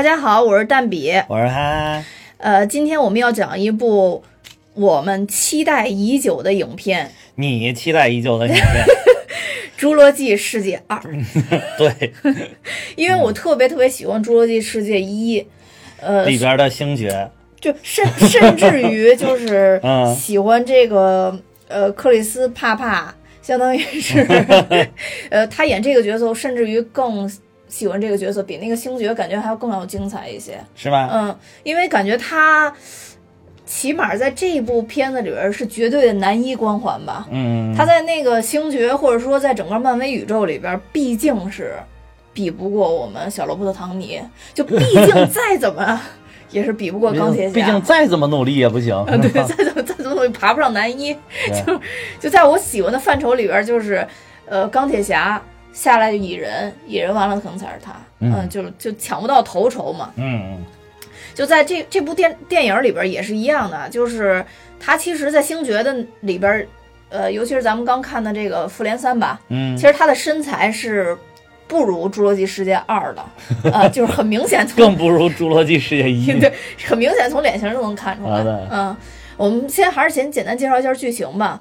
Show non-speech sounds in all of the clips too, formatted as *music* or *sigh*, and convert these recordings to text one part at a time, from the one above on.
大家好，我是蛋比。我是哈，呃，今天我们要讲一部我们期待已久的影片。你期待已久的影片，*laughs*《侏罗纪世界二》，*laughs* 对，*laughs* 因为我特别特别喜欢《侏罗纪世界一》，呃，里边的星爵，就甚甚至于就是嗯。喜欢这个呃克里斯帕帕，相当于是呃他演这个角色，甚至于更喜欢这个角色，比那个星爵感觉还要更要精彩一些。是吧？嗯，因为感觉他起码在这一部片子里边是绝对的男一光环吧。嗯，他在那个星爵，或者说在整个漫威宇宙里边，毕竟是比不过我们小罗伯特·唐尼，就毕竟再怎么 *laughs* 也是比不过钢铁侠。毕竟再怎么努力也不行。嗯，对，*laughs* 再怎么再怎么努力爬不上男一，就就在我喜欢的范畴里边，就是呃钢铁侠下来就蚁人，蚁人完了可能才是他，嗯就就抢不到头筹嘛。嗯嗯就在这这部电电影里边也是一样的，就是他其实，在星爵的里边，呃，尤其是咱们刚看的这个复联三吧，嗯其实他的身材是不如《侏罗纪世界二》的，*laughs* 呃，就是很明显从更不如《侏罗纪世界一》。*laughs* 对，很明显从脸型就能看出来。嗯，我们先还是先简单介绍一下剧情吧。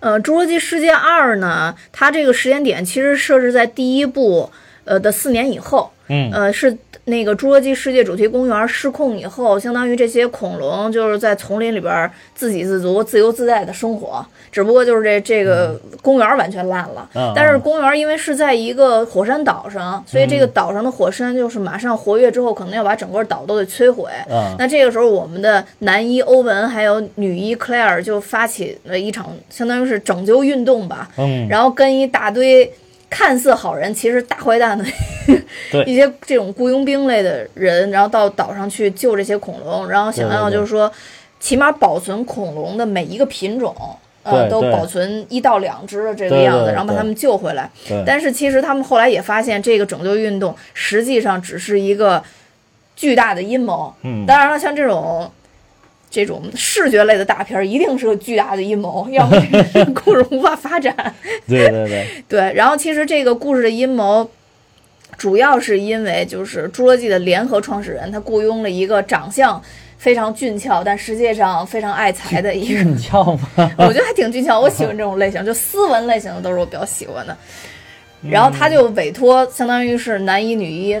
呃，《侏罗纪世界二》呢，它这个时间点其实设置在第一部呃的四年以后，嗯呃，是那个侏罗纪世界主题公园失控以后，相当于这些恐龙就是在丛林里边自给自足、自由自在的生活。只不过就是这这个公园完全烂了，嗯但是公园因为是在一个火山岛上，所以这个岛上的火山就是马上活跃之后，可能要把整个岛都得摧毁。嗯那这个时候，我们的男一欧文还有女一克莱尔就发起了一场相当于是拯救运动吧，嗯，然后跟一大堆看似好人，其实大坏蛋的 *laughs* 一些这种雇佣兵类的人，然后到岛上去救这些恐龙，然后想要就是说，起码保存恐龙的每一个品种。呃，都保存一到两只的这个样子，然后把它们救回来。但是其实他们后来也发现，这个拯救运动实际上只是一个巨大的阴谋。嗯当然了，像这种这种视觉类的大片儿，一定是个巨大的阴谋，*laughs* 要不然故事无法发展。对对对，*laughs* 对，然后其实这个故事的阴谋，主要是因为就是侏罗纪的联合创始人，他雇佣了一个长相非常俊俏，但实际上非常爱财的一个俊俏吗？*laughs* 我觉得还挺俊俏，我喜欢这种类型，就斯文类型的都是我比较喜欢的。然后他就委托，相当于是男一女一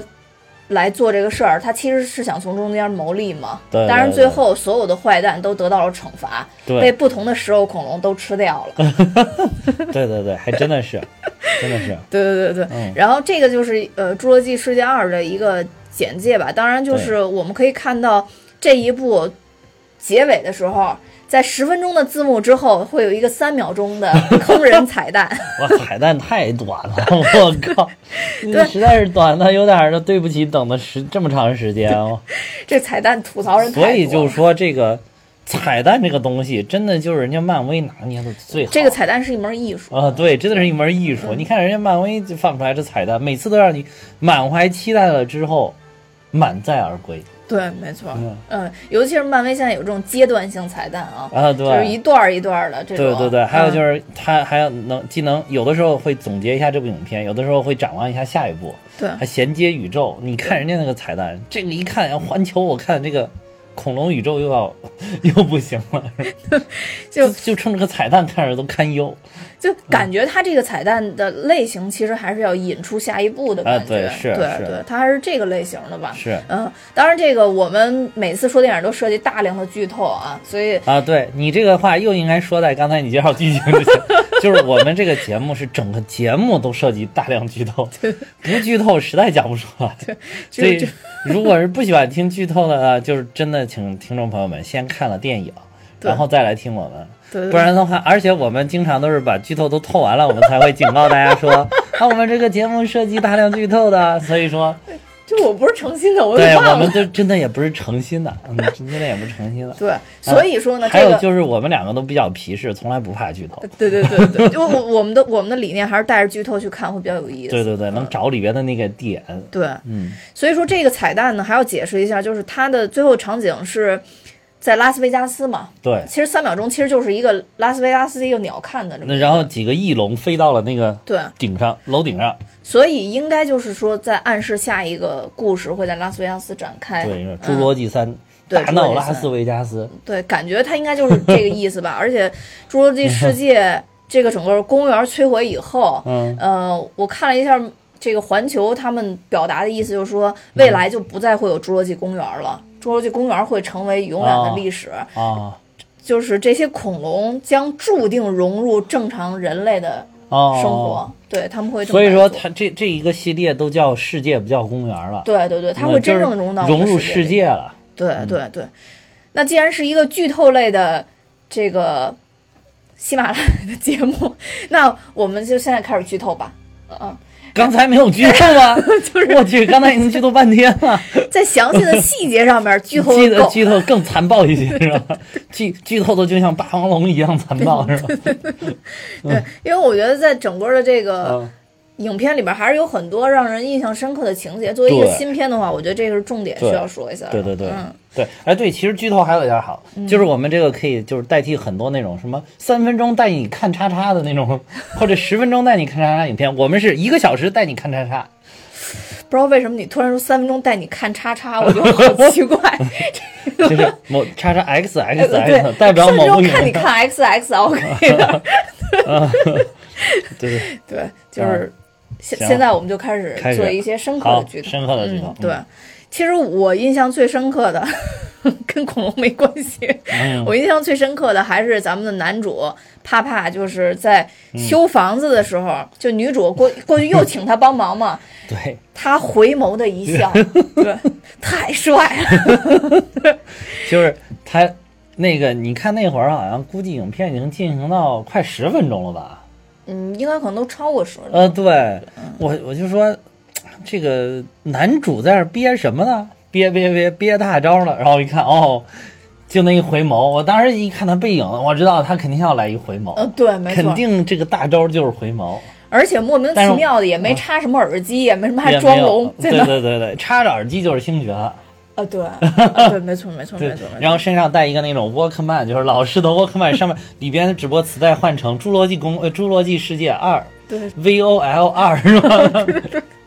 来做这个事儿，他其实是想从中间牟利嘛。对对当然对最后所有的坏蛋都得到了惩罚，被不同的食肉恐龙都吃掉了。*laughs* 对对对，还真的是，*laughs* 真的是，对对对对，嗯然后这个就是呃《侏罗纪世界二》的一个简介吧。当然，就是我们可以看到这一部结尾的时候，在十分钟的字幕之后，会有一个三秒钟的 *laughs* 坑人彩蛋。我彩蛋太短了，我靠，*laughs* 对实在是短的有点儿的对不起，等的时这么长时间哦。*laughs* 这彩蛋吐槽人所以就说这个彩蛋这个东西，真的就是人家漫威拿捏的最好。这个彩蛋是一门艺术。啊，对，真的是一门艺术。你看人家漫威就放出来这彩蛋，每次都让你满怀期待了之后，满载而归对，没错。嗯嗯，尤其是漫威现在有这种阶段性彩蛋啊，啊！对就是一，段儿一段儿的这种。对对对，还有就嗯是它还有能既能有的时候会总结一下这部影片，有的时候会展望一下下一部，对还衔接宇宙。你看人家那个彩蛋，这个一看，环球我看这个恐龙宇宙又要又不行了，*laughs* 就就冲这个彩蛋看着都堪忧。就感觉它这个彩蛋的类型其实还是要引出下一步的感觉。啊对是对是对，它还是这个类型的吧。是嗯，当然这个我们每次说电影都涉及大量的剧透啊，所以啊，对你这个话又应该说在刚才你介绍剧情之前，就是我们这个节目是整个节目都涉及大量剧透，不剧透实在讲不出来。所以如果是不喜欢听剧透的呢，就是真的请听众朋友们先看了电影，然后再来听我们。对对不然的话，而且我们经常都是把剧透都透完了，我们才会警告大家说，*laughs* 啊，我们这个节目涉及大量剧透的，所以说，就我不是诚心的，我给对我。们都真的也不是诚心的，嗯，真的也不是诚心的。对，所以说呢，还有这个就是我们两个都比较皮实，从来不怕剧透。对对对对，就我我们的我们的理念还是带着剧透去看会比较有意思。对对对，能找里边的那个点。对，嗯，所以说这个彩蛋呢，还要解释一下，就是它的最后场景是，在拉斯维加斯嘛，对，其实三秒钟其实就是一个拉斯维加斯的一个鸟瞰的。那然后几个翼龙飞到了那个对，顶上楼顶上，所以应该就是说在暗示下一个故事会在拉斯维加斯展开。对，嗯侏罗纪三对大闹拉斯维加斯，对，感觉它应该就是这个意思吧。*laughs* 而且《侏罗纪世界 *laughs*》这个整个公园摧毁以后，嗯呃，我看了一下这个环球他们表达的意思，就是说未来就不再会有侏罗纪公园了，侏罗纪公园会成为永远的历史。啊就是这些恐龙将注定融入正常人类的哦，生活，对他们会所以说，它这这一个系列都叫世界，不叫公园了。对对对，它嗯会真正融到融入世。界了。对对对，那既然是一个剧透类的这个喜马拉雅的节目，*laughs* 那我们就现在开始剧透吧。嗯，刚才没有剧透吗？*laughs* 我去，刚才已经剧透半天了。*laughs* 在详细的细节上面剧透记得 *laughs* 的。剧透更残暴一些是吧？剧剧透的就像霸王龙一样残暴是吧？对，因为我觉得在整个的这个嗯，影片里边，还是有很多让人印象深刻的情节。作为一个新片的话，我觉得这个是重点需要说一下的。对对对嗯，对，哎对，其实剧透还有一点好，就是我们这个可以就是代替很多那种什么三分钟带你看叉叉的那种，或者十分钟带你看叉叉影片，我们是一个小时带你看叉叉。不知道为什么你突然说三分钟带你看叉叉，我觉得好奇怪。*laughs* 就是某叉叉 x x 对 x 代表某部看你看 X X OK *laughs* 的。*laughs* 对对，对，就是现行现在我们就开始做一些深刻好的剧透，深刻的剧透嗯。对，其实我印象最深刻的 *laughs* 跟恐龙没关系，嗯。我印象最深刻的还是咱们的男主帕帕，就是在嗯修房子的时候，就女主过过去又请他帮忙嘛，对，他回眸的一笑，*laughs* 对，太帅了，*laughs* 就是他那个，你看那会儿好像估计影片已经进行到快十分钟了吧？嗯，应该可能都超过十了。呃，对。我我就说，这个男主在那憋什么呢？憋憋憋憋大招了，然后一看哦。就那一回眸，我当时一看他背影，我知道他肯定要来一回眸，呃，对，没错，肯定这个大招就是回眸，而且莫名其妙的也没插什么耳机，也没什么还装聋，对对对对，插着耳机就是星爵了。啊，对，啊 *laughs* 对，没错，没错，没错，没错。然后身上带一个那种 Walkman，就是老式的 Walkman，上面里边只不过磁带换成《侏罗纪公呃侏罗纪世界二对》V O L 二是吧？*laughs*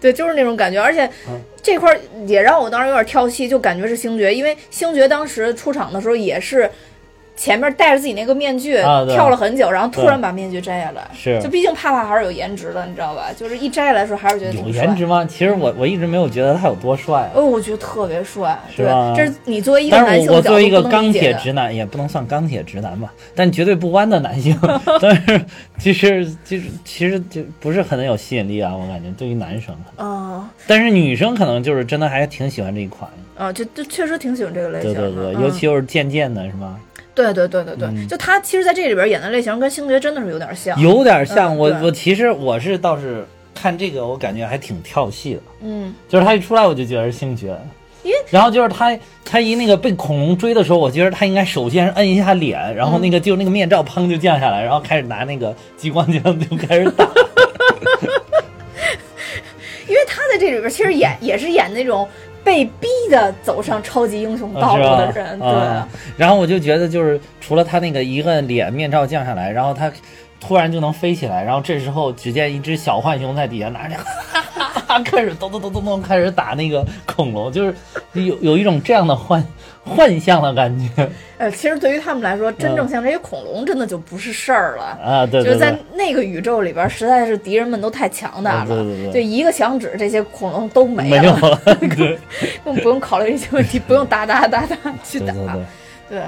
对，就是那种感觉，而且嗯。这块儿也让我当时有点跳戏，就感觉是星爵，因为星爵当时出场的时候也是前面戴着自己那个面具、啊跳了很久，然后突然把面具摘下来。是就毕竟帕帕还是有颜值的，你知道吧？就是一摘下来的时候还是觉得有颜值吗？其实我我一直没有觉得他有多帅，哦，我觉得特别帅，对是吧，这是你作为一个男性的角度我我作为一个钢铁直男，也不能算钢铁直男吧，但绝对不弯的男性。*laughs* 但是其实其实其实就不是很有吸引力啊，我感觉对于男生，啊但是女生可能就是真的还挺喜欢这一款。啊，就就确实挺喜欢这个类型的，对对对，嗯尤其又是渐渐的，是吗？对对对对对，嗯。就他其实在这里边演的类型跟星爵真的是有点像，有点像我，我其实我是倒是看这个，我感觉还挺跳戏的，嗯，就是他一出来我就觉得是星爵。因为。然后就是他，他一那个被恐龙追的时候，我觉得他应该首先摁一下脸，然后那个就那个面罩砰就降下来，然后开始拿那个激光枪就开始打。*laughs* 因为他在这里边其实演也是演那种被逼的走上超级英雄道路的人，是吧？啊。然后我就觉得就是除了他那个一个脸面罩降下来，然后他突然就能飞起来，然后这时候只见一只小浣熊在底下拿着，哈哈哈哈开始咚咚咚咚咚开始打那个恐龙，就是有有一种这样的幻幻象的感觉呃，其实对于他们来说，真正像这些恐龙真的就不是事儿了。*laughs* 啊！对就是在那个宇宙里边，实在是敌人们都太强大了，对对对对就一个响指，这些恐龙都没没有了，*laughs* 了，对不用考虑这些问题，不用打打打打去打。*laughs* 对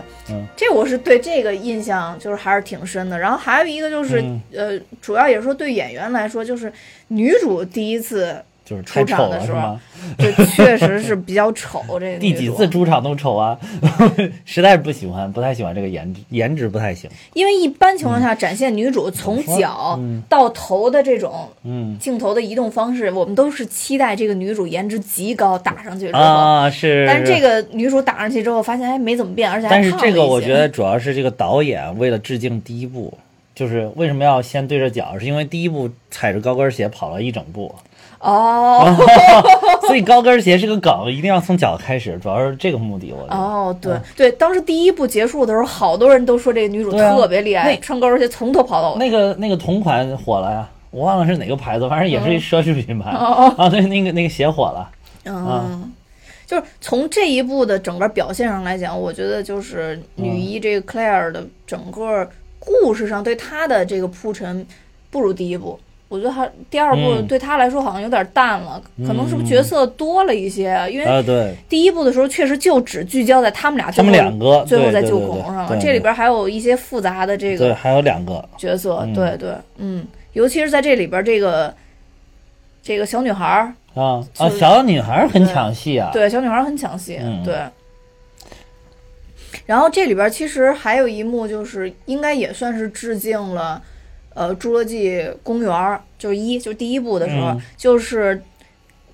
这我是对这个印象就是还是挺深的。然后还有一个就是，嗯呃，主要也是说对演员来说，就是女主第一次，就是出场了是吗？这确实是比较丑。这个第几次出场都丑啊，实在是不喜欢，不太喜欢这个颜值，颜值不太行。因为一般情况下展现女主从脚嗯到头的这种嗯镜头的移动方式，我们都是期待这个女主颜值极高打上去之后。啊，是，但是这个女主打上去之后，发现哎没怎么变，而且还但是这个我觉得主要是这个导演为了致敬第一部，就是为什么要先对着脚，是因为第一部踩着高跟鞋跑了一整部，哦，*laughs* 所以高跟鞋是个梗，一定要从脚开始，主要是这个目的。我觉得哦，对对，当时第一部结束的时候，好多人都说这个女主特别厉害，那穿高跟鞋从头跑到尾。那个那个同款火了呀，我忘了是哪个牌子，反正也是一奢侈品牌。哦啊，对，那个那个鞋火了。嗯，就是从这一部的整个表现上来讲，我觉得就是女一这个 Claire 的整个故事上对她的这个铺陈不如第一部。我觉得还第二部嗯对他来说好像有点淡了，可能是不是角色多了一些啊？因为第一部的时候确实就只聚焦在他们俩他们两个最后在救对对对恐龙上了。这里边还有一些复杂的这个对，还有两个。角色，嗯对对，嗯，尤其是在这里边这个这个小女孩儿，啊啊，小女孩很抢戏啊。对，小女孩很抢戏，嗯对。然后这里边其实还有一幕，就是应该也算是致敬了，呃，《侏罗纪公园》儿，就是一，就是第一部的时候，嗯。就是，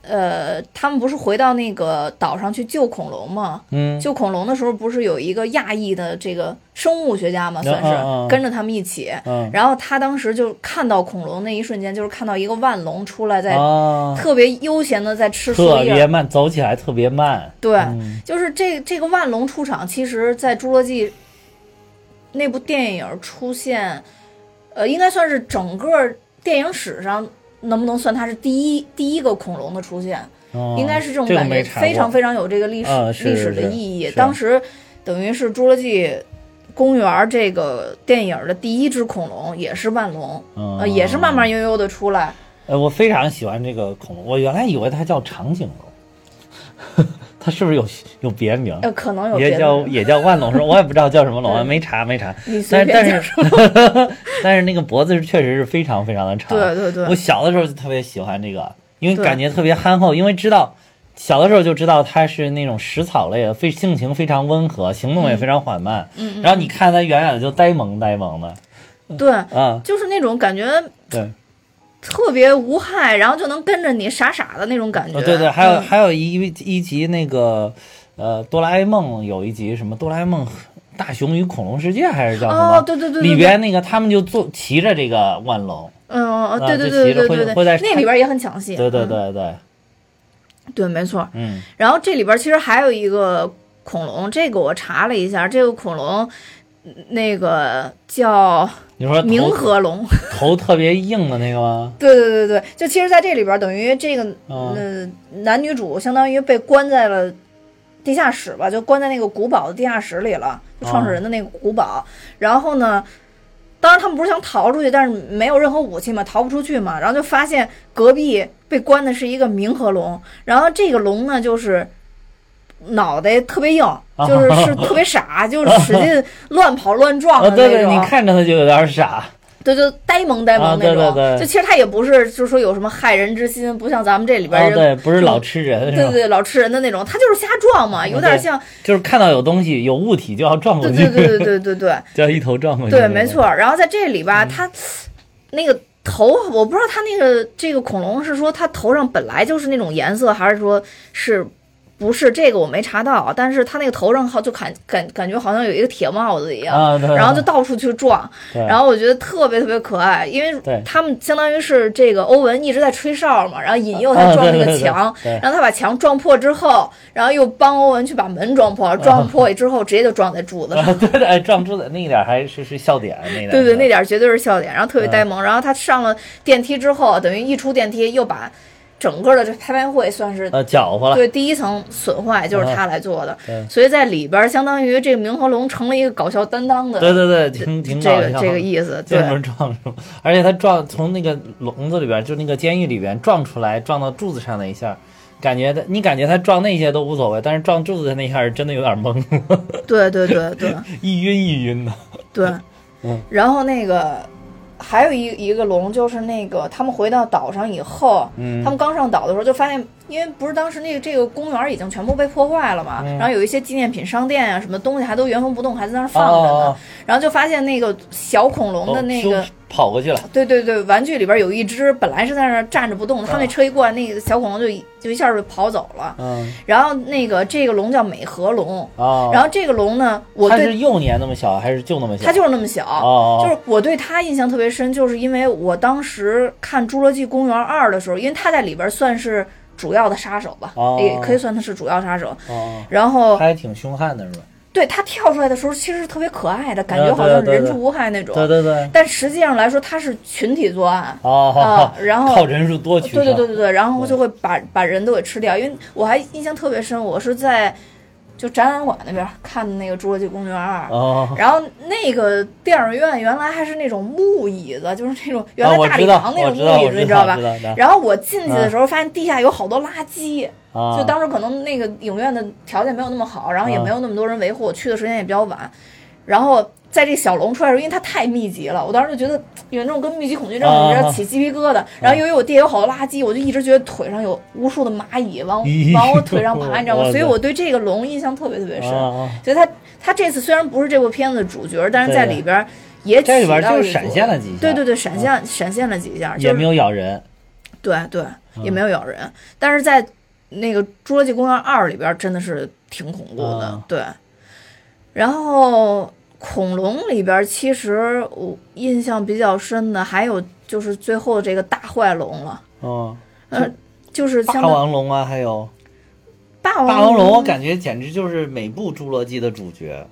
呃，他们不是回到那个岛上去救恐龙吗？嗯，救恐龙的时候，不是有一个亚裔的这个生物学家嘛，算是、嗯嗯嗯。跟着他们一起。嗯。然后他当时就看到恐龙那一瞬间，就是看到一个万龙出来在啊，特别悠闲的在吃树叶儿，特别慢，走起来特别慢。对，嗯。就是这这个万龙出场，其实在《侏罗纪》那部电影出现，呃，应该算是整个电影史上能不能算它是第一第一个恐龙的出现，哦应该是这种感觉，非常非常有这个历史、啊历史的意义。当时等于是《侏罗纪公园》这个电影的第一只恐龙也是万龙，嗯呃，也是慢慢悠悠的出来。呃，我非常喜欢这个恐龙，我原来以为它叫长颈龙，*laughs* 它是不是有有别名？呃，可能有也叫，也叫万龙是吧？*laughs* 我也不知道叫什么龙，没查没查。但但是 *laughs* 但是那个脖子确实是非常非常的长。对对对我小的时候就特别喜欢这个，因为感觉特别憨厚，因为知道小的时候就知道它是那种食草类的，非性情非常温和，行动也非常缓慢。嗯，然后你看它远远的就呆萌呆萌的对，啊，就是那种感觉对，特别无害，然后就能跟着你傻傻的那种感觉。哦对对，还有嗯还有一一集那个呃哆啦 A 梦有一集什么哆啦 A 梦大雄与恐龙世界还是叫什么？哦，对对对，对里边那个他们就坐骑着这个万龙，嗯，对对对对对对会会在那里边也很抢戏。对对嗯对对，对，没错。嗯然后这里边其实还有一个恐龙，这个我查了一下，这个恐龙嗯那个叫你说冥头河龙。*laughs* 头特别硬的那个吗？*laughs* 对对对对，就其实在这里边等于这个嗯呃男女主相当于被关在了。地下室吧，就关在那个古堡的地下室里了，就创始人的那个古堡。然后呢，当然他们不是想逃出去，但是没有任何武器嘛，逃不出去嘛。然后就发现隔壁被关的是一个冥河龙，然后这个龙呢就是脑袋特别硬，就是是特别傻，就是使劲 *laughs* 乱跑乱撞啊，的对对，那种。你看着他就有点傻，对，就呆萌呆萌啊那种。对对对就其实他也不是，就是说有什么害人之心，不像咱们这里边啊，对，不是老吃人，对对老吃人的那种，他就是瞎撞嘛，有点对像，就是看到有东西有物体就要撞过去，对对对对对对对 *laughs* 就要一头撞过去。对，没。错。然后在这里嗯吧，他那个头，我不知道他那个这个恐龙是说他头上本来就是那种颜色，还是说是。不是这个我没查到，但是他那个头上好就感感感觉好像有一个铁帽子一样，然后就到处去撞，然后我觉得特别特别可爱，因为他们相当于是这个欧文一直在吹哨嘛，然后引诱他啊撞那个墙，对然后他把墙撞破之后，然后又帮欧文去把门撞破，撞破之后直接就撞在柱子上。啊，对对，哎撞柱子那一点还是是笑点，那一点对对，那点儿绝对是笑点，然后特别呆萌。然后他上了电梯之后，等于一出电梯又把整个的这拍卖会算是呃搅和了，对第一层损坏，就是他来做的。所以在里边相当于这个冥河龙成了一个搞笑担当的对对对，挺挺这搞笑个这个意思。*laughs* 对见，着撞是？而且他撞从那个笼子里边，就那个监狱里边撞出来，撞到柱子上那一下，感觉他你感觉他撞那些都无所谓，但是撞柱子的那一下是真的有点懵，对对对对 *laughs* 一晕一晕的。对 *laughs* 嗯。然后那个还有一一个龙，就是那个他们回到岛上以后，嗯。他们刚上岛的时候就发现，因为不是当时那个这个公园已经全部被破坏了嘛，嗯。然后有一些纪念品商店啊，什么东西还都原封不动还在那儿放着呢，哦。然后就发现那个小恐龙的那个。哦跑过去了，对对对，玩具里边有一只本来是在那儿站着不动的，他那车一过来，那个小恐龙就就一下就跑走了。嗯然后那个这个龙叫美和龙，哦，然后这个龙呢，我对它是幼年那么小还是就那么小？它就是那么小，哦，就是我对它印象特别深，就是因为我当时看《侏罗纪公园二》的时候，因为它在里边算是主要的杀手吧，哦也可以算他是主要杀手。哦，然后他还挺凶悍的是吧？对它跳出来的时候，其实是特别可爱的，感觉好像人畜无害那种。对对对，但实际上来说，它是群体作案。哦，啊然后靠人数多取，对对对对对，然后就会把把人都给吃掉。因为我还印象特别深，我是在就展览馆那边看的那个《侏罗纪公园二》哦，然后那个电影院原来还是那种木椅子，就是那种原来大礼堂那种木椅子，你知道吧？然后我进去的时候发现地下有好多垃圾，啊，就当时可能那个影院的条件没有那么好，然后也啊没有那么多人维护，我去的时间也比较晚，然后。在这小龙出来的时候，因为它太密集了，我当时就觉得有那种跟密集恐惧症啊有点起鸡皮疙瘩。然后由于我地下有好多垃圾，我就一直觉得腿上有无数的蚂蚁往 *laughs* 往我腿上爬，你知道吗？*laughs* 所以我对这个龙印象特别特别深。啊，所以他他这次虽然不是这部片子的主角，但是在里边儿也这里边起到就是闪现了几下，对对对，闪现、闪现了几下，就是也没有咬人，对对，嗯也没有咬人，但是在那个《侏罗纪公园二》里边儿真的是挺恐怖的，嗯对。然后恐龙里边儿，其实我印象比较深的还有就是最后这个大坏龙了，嗯，呃，就是霸王龙啊，还有霸王霸王龙，我感觉简直就是每部侏罗纪的主角，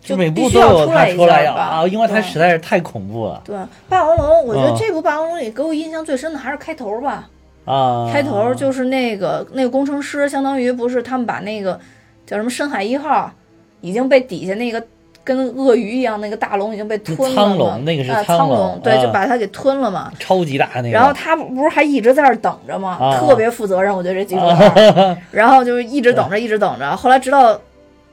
就每部都有它出来啊，因为它实在是太恐怖了对霸王龙，我觉得嗯这部霸王龙里给我印象最深的还是开头吧。啊。开头就是那个那个工程师，相当于不是他们把那个叫什么深海一号已经被底下那个跟鳄鱼一样那个大龙已经被吞了苍龙那个是啊苍龙苍龙，对，啊就把它给吞了嘛。超级大那个，然后他不是还一直在那儿等着吗？啊特别负责任，我觉得这技术员。*laughs* 然后就是一直等着，一直等着。后来直到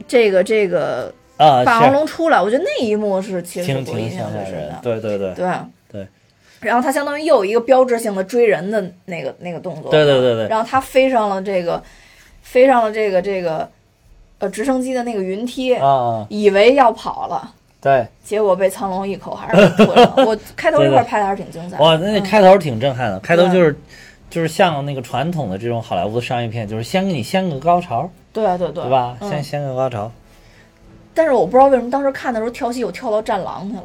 这个这个啊，霸王龙出来，我觉得那一幕是其实挺是我印挺象最深的，。对对对对对。然后他相当于又有一个标志性的追人的那个那个动作，对对对对然后他飞上了这个，飞上了这个这个，呃，直升机的那个云梯，以为要跑了，对，结结果被苍龙一口还是给吞了。*laughs* 我开头这块拍的还是挺精彩的。哇，那嗯开头挺震撼的，开头就是。就是像那个传统的这种好莱坞的商业片，就是先给你掀个高潮，对对对，对吧？嗯先掀个高潮，但是我不知道为什么当时看的时候跳戏，我跳到战狼去了。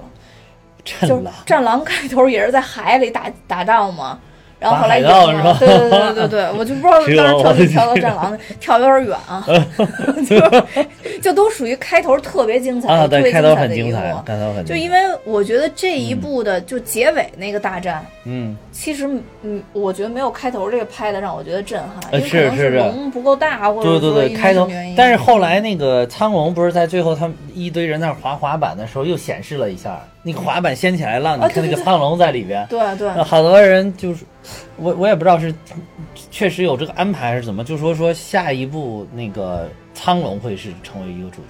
就是。战狼开头也是在海里打打仗嘛，然后后来是吧了，对对对对对，*laughs* 我就不知道当时跳戏跳到战狼，跳有点远啊，*laughs* 就就都属于开头特别精彩，啊，对，特别开头彩的一幕很精彩，开头很精彩。就因为我觉得这一部的就结尾那个大战，嗯，其实嗯，我觉得没有开头这个拍的让我觉得震撼，因呃为可能是龙不够大，或者对对对，开头但是后来那个苍龙不是在最后他们一堆人那儿滑滑板的时候又显示了一下，那个滑板掀起来浪，你看那个苍龙在里边，对对呃好多人就是我我也不知道是确实有这个安排还是怎么，就说说下一步那个苍龙会是成为一个主角。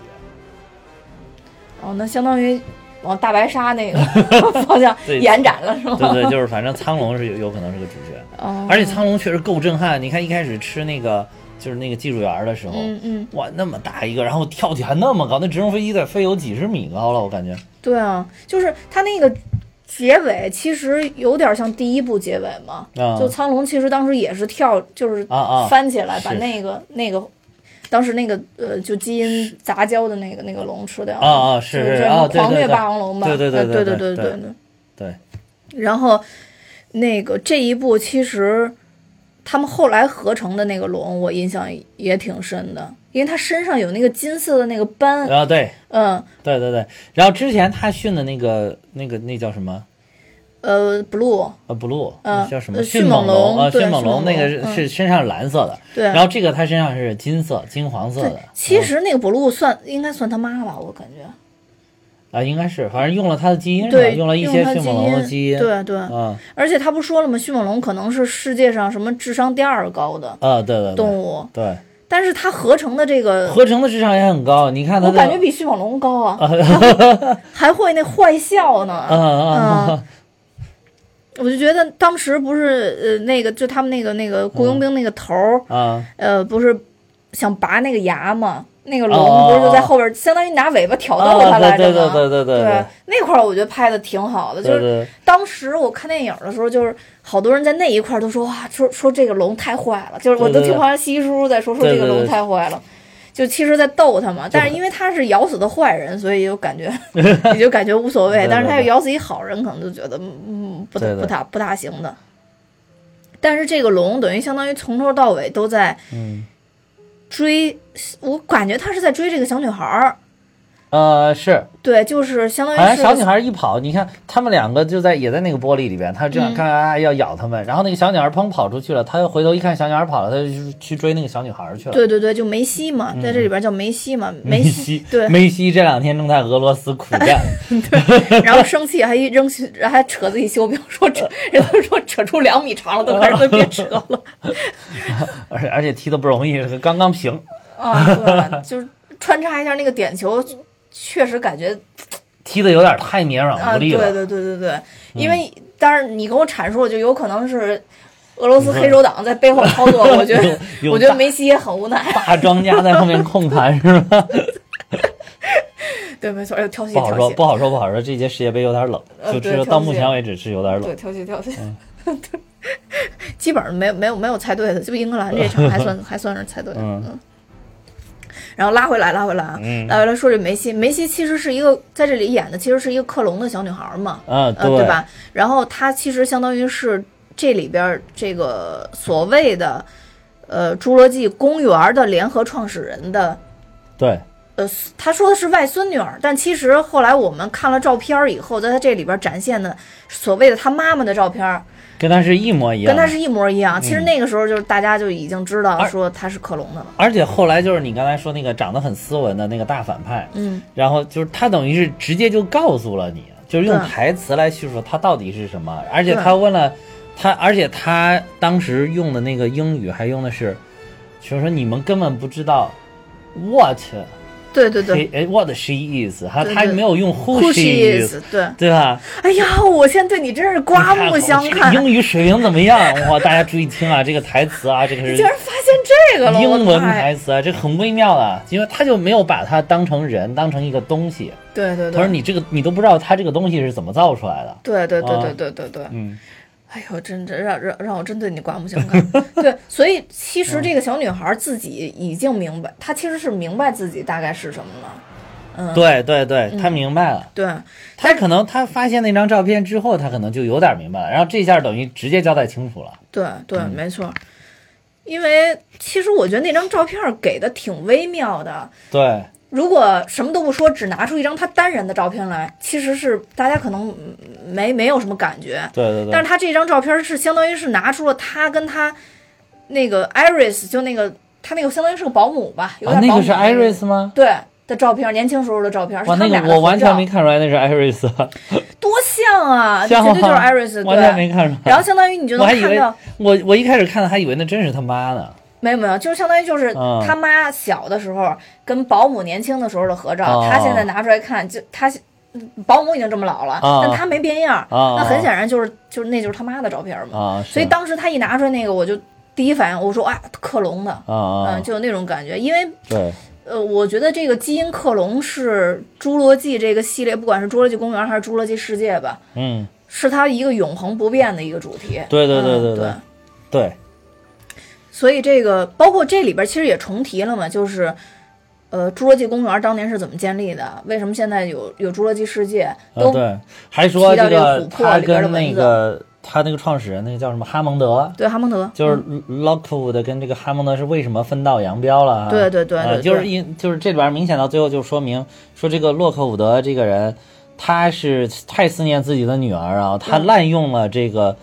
哦，那相当于往大白鲨那个 *laughs* 方向对延展了是吗？对对，就是反正苍龙是有有可能是个主角，哦，而且苍龙确实够震撼。你看一开始吃那个就是那个技术员的时候，嗯嗯，哇，那么大一个，然后跳起还那么高，那直升飞机得飞有几十米高了，我感觉。对啊，就是它那个结尾其实有点像第一部结尾嘛，啊。就苍龙其实当时也是跳，就是翻起来把那个那个。当时那个呃，就基因杂交的那个那个龙吃掉了啊啊是是是啊狂虐霸王龙吧？对对对对对对对。对对。然后那个这一部其实他们后来合成的那个龙，我印象也挺深的，因为它身上有那个金色的那个斑，啊对嗯对对对。然后之前他训的那个那个那叫什么？呃，blue，啊，blue，嗯叫什么？呃迅迅猛龙啊，迅猛龙那个是是身上是蓝色的，对，然后这个它身上是金色、金黄色的。，其实那个 blue 算应该算他妈吧，我感觉。啊，应该是，反正用了它的基因是吧？对，用了一些迅猛龙的基因。对对，嗯而且他不说了吗？迅猛龙可能是世界上什么智商第二高的啊，对对对动物，对，但是它合成的这个，合成的智商也很高。你看它，我感觉比迅猛龙高啊，*laughs* 还会那坏笑呢。啊啊啊我就觉得当时不是呃那个就他们那个那个雇佣兵那个头儿、啊呃不是想拔那个牙吗？那个龙哦不是就在后边，相当于拿尾巴挑逗它啊！来着吗？对对对对对对那块儿我觉得拍的挺好的，就是当时我看电影的时候，就是好多人在那一块儿都说哇，说说这个龙太坏了，就是我都听好像西叔在说说这个龙太坏了。就其实，在逗他嘛，但是因为他是咬死的坏人，所以就感觉 *laughs* 也就感觉无所谓。但是他要咬死一好人，可能就觉得嗯不对对不大不大行的。但是这个龙等于相当于从头到尾都在嗯，追，我感觉他是在追这个小女孩儿。呃，是，对，就是相当于是好像小女孩一跑，你看他们两个就在也在那个玻璃里边，他这样嗯。看啊要咬他们，然后那个小女孩砰跑出去了，他又回头一看小女孩跑了，他就去追那个小女孩去了。对对对，就梅西嘛，在这里边叫梅西嘛，嗯梅西西，对，梅西这两天正在俄罗斯苦战，*laughs* 然后生气还一扔，还扯自己袖标，说扯，*laughs* 人家说扯出两米长了，都开始别扯了。*laughs* 而且而且踢的不容易，刚刚平，啊，对，就是穿插一下那个点球，确实感觉踢的有点太绵软啊，无力了。对对对对对，因为当然你跟我阐述，就有可能是俄罗斯黑手党在背后操作，*laughs* 我觉得我觉得梅西也很无奈，大庄家在后面控盘是吧？*laughs* 对，没错，挑衅不好说，不好说，不好说。这届世界杯有点冷，呃就知道对挑衅到目前为止是有点冷对，。挑衅挑衅，嗯 *laughs* 基本上没有没有没有猜对的，就英格兰这场还算还算是猜对的，嗯嗯。然后拉回来，拉回来啊，嗯。拉回来说这梅西，梅西其实是一个在这里演的，其实是一个克隆的小女孩嘛，嗯，呃，对。吧？然后她其实相当于是这里边儿这个所谓的呃侏罗纪公园的联合创始人的对，呃，他说的是外孙女儿，但其实后来我们看了照片儿以后，在他这里边展现的所谓的他妈妈的照片儿，跟他是一模一样。跟他是一模一样。其实那个时候就是大家就已经知道说他是克隆的了。而且后来就是你刚才说那个长得很斯文的那个大反派，嗯，然后就是他等于是直接就告诉了你，就是用台词来叙述他到底是什么，而且他问了他，而且他当时用的那个英语还用的是，就是说你们根本不知道 what 对对对哎 what she is，他对对他没有用 who，Who she is，is？对，对吧？哎呀，我现在对你真是刮目相看英语水平怎么样？哇，大家注意听啊，这个台词啊，*laughs* 这个是竟然发现这个了，英文台词啊，这很微妙啊，因为他就没有把它当成人，当成一个东西。对对对，他说你这个你都不知道他这个东西是怎么造出来的。对对对啊对对对对，嗯，哎呦，真真让让让我真对你刮目相看。*laughs* 对，所以其实这个小女孩自己已经明白，她其实是明白自己大概是什么了。嗯，对对对，她明白了。对她可能她发现那张照片之后，她可能就有点明白了，然后这下等于直接交代清楚了。对对，嗯没错。因为其实我觉得那张照片给的挺微妙的。对如果什么都不说，只拿出一张他单人的照片来，其实是大家可能嗯没没有什么感觉。对对对，但是他这张照片是相当于是拿出了他跟他那个 Iris，就那个他那个相当于是个保姆吧，有啊，点保姆那个是 Iris 吗？对的照片，年轻时候的照片，是哇，那他们俩我完全没看出来那是 Iris，多像啊，像绝对就是 Iris，完全。没看出来。然后相当于你就能看到，我我一开始看的还以为那真是他妈呢。没有没有，就是相当于就是嗯。他妈小的时候跟保姆年轻的时候的合照，哦。他现在拿出来看，就他保姆已经这么老了，哦。但他没变样，哦。那很显然就是就是那就是他妈的照片嘛。啊，所以当时他一拿出来那个，我就第一反应我说啊，克隆的，嗯，，就有那种感觉，因为对。呃，我觉得这个基因克隆是《侏罗纪》这个系列，不管是《侏罗纪公园》还是《侏罗纪世界》吧，嗯。是它一个永恒不变的一个主题。对对对对对。对所以这个包括这里边其实也重提了嘛，就是。呃，侏罗纪公园当年是怎么建立的？为什么现在有有侏罗纪世界？啊都、对，还说这个他跟那个他那个创始人那个叫什么哈蒙德，对哈蒙德，就是嗯 Lockwood 跟这个哈蒙德是为什么分道扬镳了啊？对对对对啊就是对因就是这里边明显到最后就说明说这个洛克伍德这个人他是太思念自己的女儿啊，他嗯滥用了这个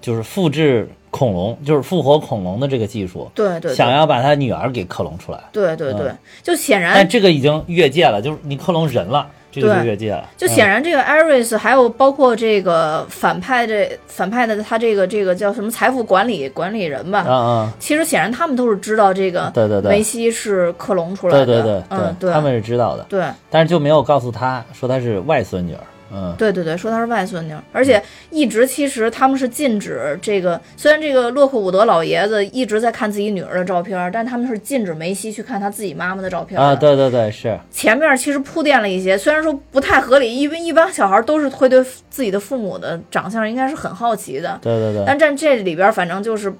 就是复制恐龙，就是复活恐龙的这个技术，对对对。想要把他女儿给克隆出来，对对对，嗯。就显然但这个已经越界了，就是你克隆人了，这个就对。越界了，就嗯显然这个 Iris 还有包括这个反派这反派的他这个这个叫什么财富管理管理人吧，啊啊。其实显然他们都是知道这个对对对。梅西是克隆出来的，对对对。嗯对，他们是知道的，对。但是就没有告诉他说他是外孙女儿。嗯，对对对，说他是外孙女，而且一直其实他们是禁止这个，虽然这个洛克伍德老爷子一直在看自己女儿的照片，但他们是禁止梅西去看他自己妈妈的照片啊，对对对，是，前面其实铺垫了一些，虽然说不太合理，因为一般小孩都是会对自己的父母的长相应该是很好奇的，对对对，但在这里边反正就是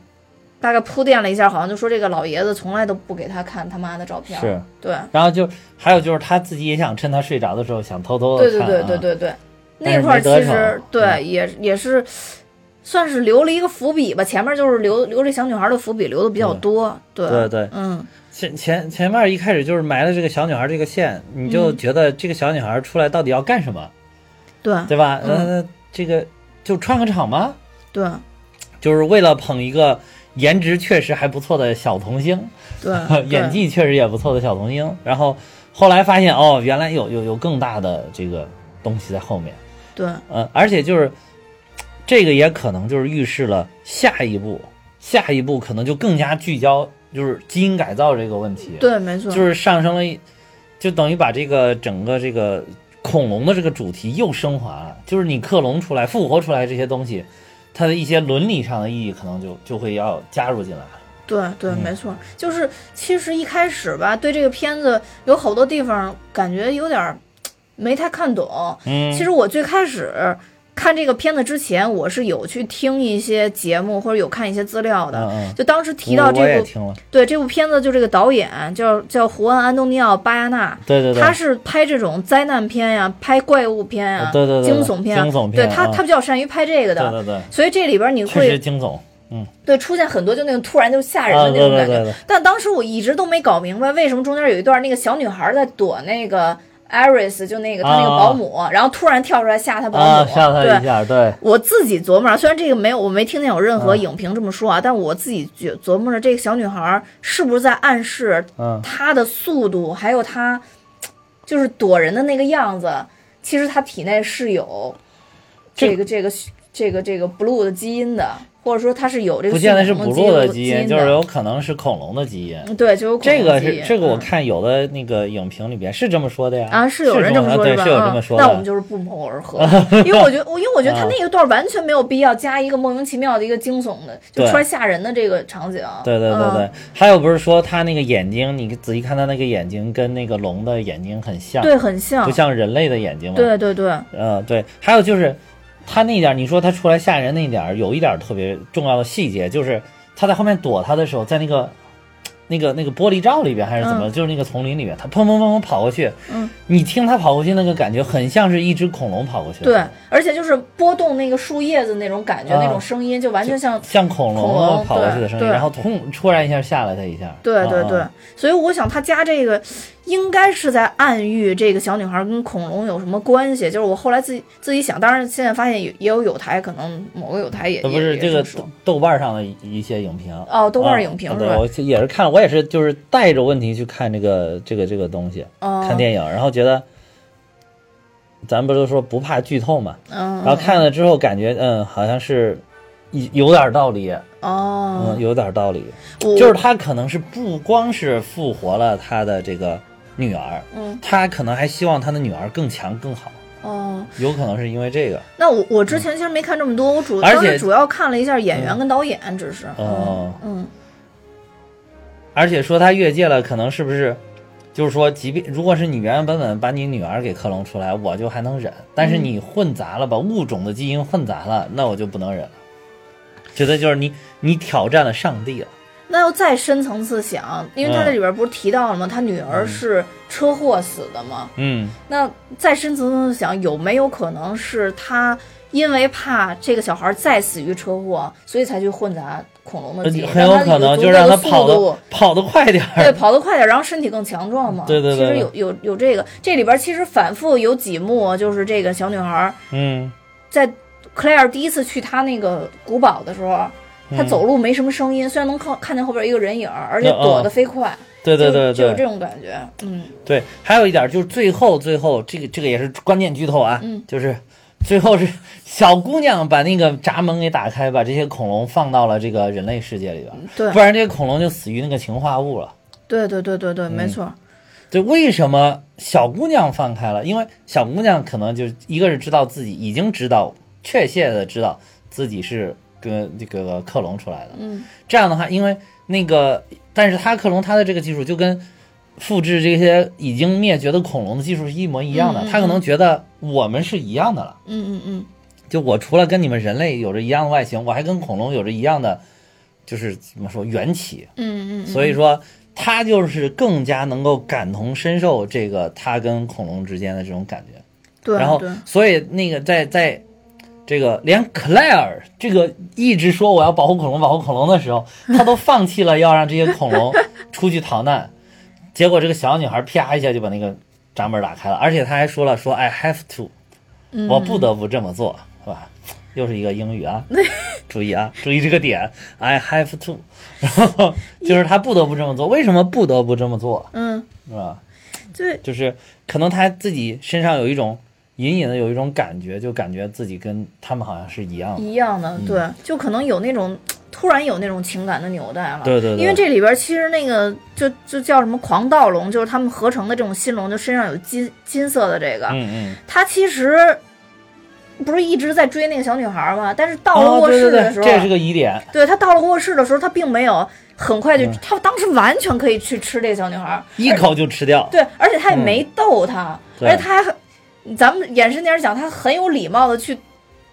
大概铺垫了一下，好像就说这个老爷子从来都不给他看他妈的照片，是，对，然后就还有就是他自己也想趁他睡着的时候想偷偷的对对看、啊，对对对对，但是那块其实对嗯。也也是。算是留了一个伏笔吧。前面就是留留这小女孩的伏笔留的比较多，对对对，嗯，前前前面一开始就是埋了这个小女孩这个线，你就觉得这个小女孩出来到底要干什么，对。对吧？嗯。呃，这个就串个场吗？对。就是为了捧一个颜值确实还不错的小童星，对 *laughs* 演技确实也不错的小童星，然后后来发现哦，原来有有有更大的这个东西在后面，对。呃，而且就是这个也可能就是预示了下一步，下一步可能就更加聚焦就是基因改造这个问题，对，没错，就是上升了，就等于把这个整个这个恐龙的这个主题又升华了，就是你克隆出来、复活出来这些东西，它的一些伦理上的意义可能就就会要加入进来了。对对，嗯没错，就是其实一开始吧，对这个片子有好多地方感觉有点儿没太看懂。嗯，其实我最开始看这个片子之前，我是有去听一些节目或者有看一些资料的。嗯嗯，就当时提到这部，对这部片子，就这个导演叫叫胡安·安东尼奥·巴亚纳，对对对，他是拍这种灾难片呀、拍怪物片呀、啊对对对。惊悚片。啊，惊悚片对他啊他比较善于拍这个的。对对对，所以这里边你会惊悚，对出现很多就那种突然就吓人啊，的那对对种感觉，对对，但当时我一直都没搞明白，为什么中间有一段那个小女孩在躲那个艾瑞斯，就那个他那个保姆，然后突然跳出来吓他保姆，啊，吓他对一。下，对，我自己琢磨，虽然这个没有，我没听见有任何啊影评这么说啊，但我自己觉琢磨着，这个小女孩是不是在暗示嗯，她的速度，还有她就是躲人的那个样子，其实她体内是有这这个这个这个这个 blue 的基因的，或者说它是有这个不见得是恐龙 blue 的基基因，就是有可能是恐龙的基因。嗯对，就有恐这个是这个，我嗯看有的那个影评里边是这么说的呀。啊，是有人这，么说吧？是有这嗯么说的。那我们就是不谋而合，*laughs* 因为我觉得，我因为我觉得他啊那一段完全没有必要加一个莫名其妙的一个惊悚的，就对突然吓人的这个场景。对对对对，嗯还有不是说他那个眼睛，你仔细看他那个眼睛跟那个龙的眼睛很像，对，很像不。像人类的眼睛吗？，对对对，呃对，还有就是他那点儿，你说他出来吓人那点儿，有一点特别重要的细节，就是他在后面躲他的时候，在那个。那个那个玻璃罩里边还是怎么，就是那个丛林里面，他砰砰砰砰跑过去，嗯，你听他跑过去那个感觉，很像是一只恐龙跑过去，对，而且就是拨动那个树叶子那种感觉，啊。那种声音就完全像。像恐龙跑过去的声音，然后突突然一下吓了他一下，对对对。所以我想他加这个，应该是在暗喻这个小女孩跟恐龙有什么关系。就是我后来自己自己想，当然现在发现也也有有台，可能某个有台也这不也是这个豆豆瓣上的一一些影评。哦，豆瓣啊影评是吧？对我也是看，我也是就是带着问题去看这个这个这个东西，哦。看电影，然后觉得，咱不是说不怕剧透嘛，嗯，然后看了之后感觉嗯好像是有有点道理，哦。嗯，有点道理，就是他可能是不光是复活了他的这个女儿，嗯。他可能还希望他的女儿更强更好，哦，有可能是因为这个。那我我之前其实没看这么多，我主而且当时主要看了一下演员跟导演，只是。哦。嗯而且说他越界了，可能是不是，就是说，即便如果是你原原本本把你女儿给克隆出来，我就还能忍，但是你混杂了，把物种的基因混杂了，那我就不能忍了。觉得就是你你挑战了上帝了，那要再深层次想，因为他嗯这里边不是提到了吗？他女儿是车祸死的吗？嗯，那再深层次想，有没有可能是他因为怕这个小孩再死于车祸，所以才去混杂恐龙的基因，很有可能就让他跑的得跑得快点儿。对，跑得快点儿，然后身体更强壮嘛。对对对其实有有有这个，这里边其实反复有几幕，就是这个小女孩嗯，在克莱尔第一次去他那个古堡的时候，她嗯走路没什么声音，虽然能看看见后边一个人影儿，而且嗯躲得飞快。对对对就就有这种感觉。嗯对，还有一点就是最后最后这个这个也是关键剧透啊，嗯就是最后是小姑娘把那个闸门给打开，把这些恐龙放到了这个人类世界里边。对不然这些恐龙就死于那个氰化物了。对对对对对，没嗯错。对，为什么小姑娘放开了？因为小姑娘可能就一个是知道自己已经知道确切的知道自己是跟这个克隆出来的。嗯这样的话，因为那个，但是他克隆他的这个技术就跟复制这些已经灭绝的恐龙的技术是一模一样的。嗯嗯她可能觉得我们是一样的了。嗯嗯嗯，就我除了跟你们人类有着一样的外形，我还跟恐龙有着一样的，就是怎么说缘起。嗯嗯嗯，所以说他就是更加能够感同身受这个他跟恐龙之间的这种感觉。对，然后，所以那个在在这个连 Claire 这个一直说我要保护恐龙、保护恐龙的时候，他都放弃了要让这些恐龙出去逃难。结果这个小女孩啪一下就把那个闸门打开了，而且他还说了 *laughs* 说 I have to，我不得不这么做，是吧？*laughs* 又是一个英语啊，注意啊，注意这个点，I have to，然后就是他不得不这么做，为什么不得不这么做？嗯，是吧？对，就是可能他自己身上有一种隐隐的有一种感觉，就感觉自己跟他们好像是一样的。一样的，对，就可能有那种突然有那种情感的纽带了。对对对因为这里边其实那个就就叫什么狂盗龙，就是他们合成的这种新龙，就身上有金金色的这个，嗯嗯，它其实不是一直在追那个小女孩吗？但是到了哦，卧室的时候，这是个疑点。对他到了卧室的时候，他并没有很快就，嗯他当时完全可以去吃这个小女孩，一口就吃掉。对，而且他也没逗她，对而且他还很，咱们眼神点讲，他很有礼貌的去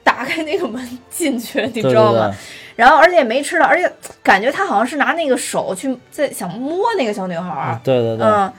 打开那个门进去，你知道吗？对然后而且也没吃到，而且感觉他好像是拿那个手去在想摸那个小女孩，对对对嗯，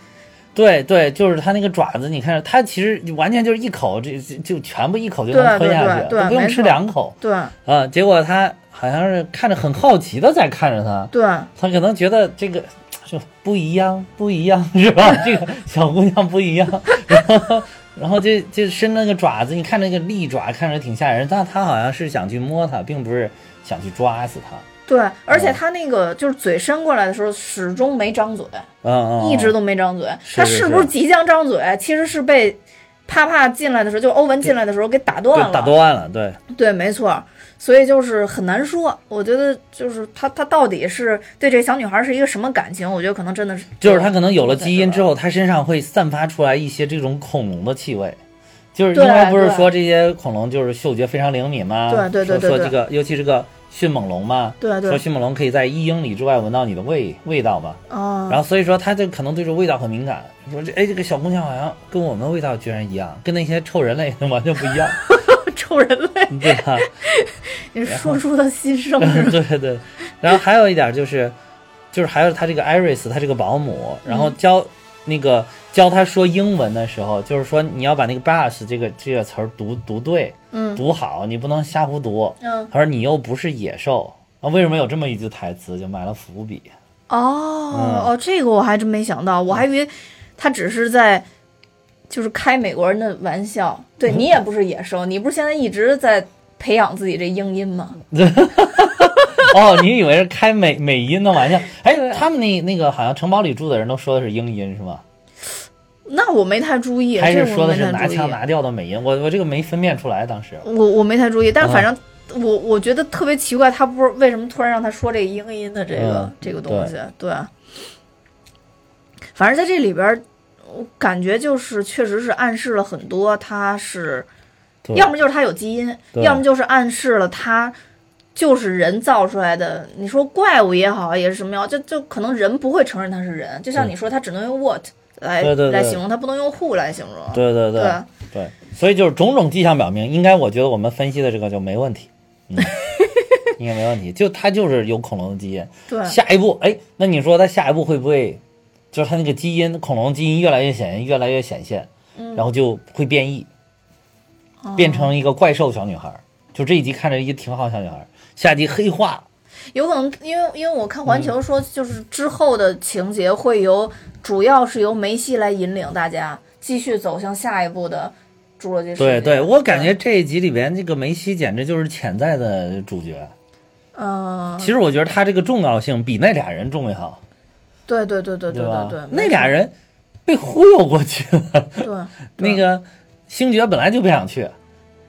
对对，就是他那个爪子，你看他其实完全就是一口，这就就全部一口就能对对吞下去，对不用吃两口对啊。结果他好像是看着很好奇的在看着他，对他可能觉得这个就不一样，不一样是吧？*laughs* 这个小姑娘不一样，然 *laughs* 后然后就就伸那个爪子，你看那个利爪看着挺吓人，但他好像是想去摸它，并不是想去抓死它。对，而嗯且他那个就是嘴伸过来的时候，始终没张嘴，嗯嗯，一直都没张嘴。他是不是即将张嘴？其实是被啪啪进来的时候，就欧文进来的时候给打断了。打断了，对。对，没错。所以就是很难说，我觉得就是他他到底是对这小女孩是一个什么感情？我觉得可能真的是就是他可能有了基因之后，后，他身上会散发出来一些这种恐龙的气味，就是对因为不是说这些恐龙就是嗅觉非常灵敏吗？对对对对对说说这个，尤其这个迅猛龙嘛，对对。说迅猛龙可以在一英里之外闻到你的味味道嘛，哦，然后所以说他这可能对这味道很敏感，说这哎这个小姑娘好像跟我们的味道居然一样，跟那些臭人类完全不一样，臭人类，*laughs* 对吧？*laughs* 你说出的心声？*laughs* 对对，然后还有一点就是，就是还有他这个艾瑞斯，他这个保姆，然后教、那个教他说英文的时候，就是说你要把那个 bus 这个这个词儿读读对，嗯读好，你不能瞎胡读。嗯他说你又不是野兽啊，为什么有这么一句台词就埋了伏笔？哦、嗯哦，这个我还真没想到，我还以为他只是在就是开美国人的玩笑。对你也不是野兽，*laughs* 你不是现在一直在培养自己这英音吗？*laughs* 哦，你以为是开美美音的玩笑？哎，他们那那个好像城堡里住的人都说的是英音是吗？那我没太注意，还是说的是拿腔拿调的美音？我我这个没分辨出来，当时。我我没太注意，但嗯反正我我觉得特别奇怪，他不是为什么突然让他说这个英音的这个、嗯这个东西？对，反正在这里边儿，我感觉就是确实是暗示了很多，他是要么就是他有基因，要么就是暗示了他。就是人造出来的，你说怪物也好，也是什么样，就就可能人不会承认他是人，就像你说，他只能用 what 来来形容，他不能用 who 来形容。对对对对对，所以就是种种迹象表明，应该我觉得我们分析的这个就没问题，嗯，*laughs* 应该没问题。就他就是有恐龙的基因。对下一步，哎，那你说他下一步会不会，就是它那个基因，恐龙基因越来越显现，越来越显现，然后就会变异，变成一个怪兽小女孩儿。就这一集看着也挺好小女孩儿，下集黑化，有可能，因为因为我看环嗯球说，就是之后的情节会由主要是由梅西来引领大家继续走向下一步的侏罗纪世界。对对，我感觉这一集里边这个梅西简直就是潜在的主角。嗯，其实我觉得他这个重要性比那俩人重要。对对对对对？对对，那俩人被忽悠过去了。对 *laughs* 对那个星爵本来就不想去，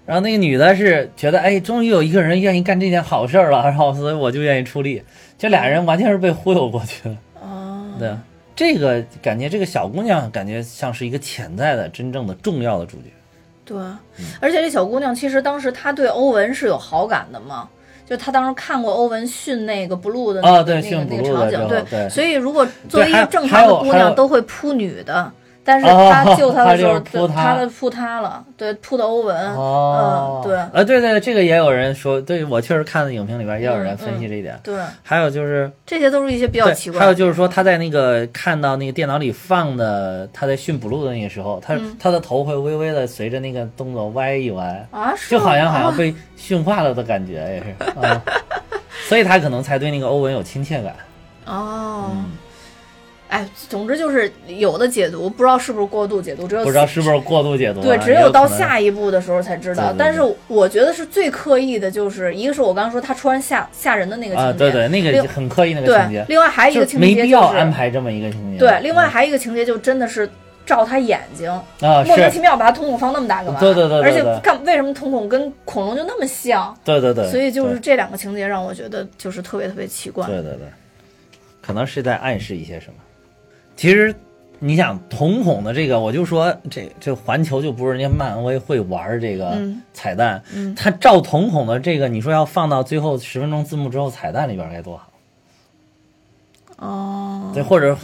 然后那个女的是觉得，哎，终于有一个人愿意干这件好事儿了，*laughs* 然后所以我就愿意出力。这俩人完全是被忽悠过去了。哦，对，这个感觉这个小姑娘感觉像是一个潜在的、真正的重要的主角。对，而且这小姑娘其实当时她对欧文是有好感的嘛。就他当时看过欧文训那个 blue 的那个、啊那个那个场景，对所以如果作为一个正常的姑娘都会扑女的，但是哦他救他的时候，他扑他他的扑他了，对，扑的欧文，哦嗯，，对啊，对对，这个也有人说，对我确实看的影评里边也有人分析这一点。对，还有就是，这些都是一些比较奇，怪的。还有就是说，他在那个看到那个电脑里放的他在训捕鹿的那个时候，他、嗯他的头会微微的随着那个动作歪一歪，啊，是就好像好像被驯化了的感觉，也是啊，*laughs* 所以他可能才对那个欧文有亲切感。哦，嗯哎，总之就是有的解读不知道是不是过度解读，只有不知道是不是过度解读啊、对，只有到下一步的时候才知道。但是我觉得是最刻意的，就是一个是我刚刚说他突然吓吓人的那个情节，啊，对对，那个另很刻意那个情节对，，另外还有一个就是没必情节就是要安排这么一个情节。对，另外嗯还有一个情节就真的是照他眼睛，啊莫名其，妙把他瞳孔放那么大干嘛？对对对对而且对干为什么瞳孔跟恐龙就那么像？对对对，所以就是这两个情节让我觉得就是特别特别奇怪。对对对，可能是在暗示一些什么。其实你想瞳孔的这个，我就说这这环球就不是人家漫威会玩这个嗯。彩蛋，嗯。它照瞳孔的这个，你说要放到最后十分钟字幕之后彩蛋里边该多好。哦，对，或者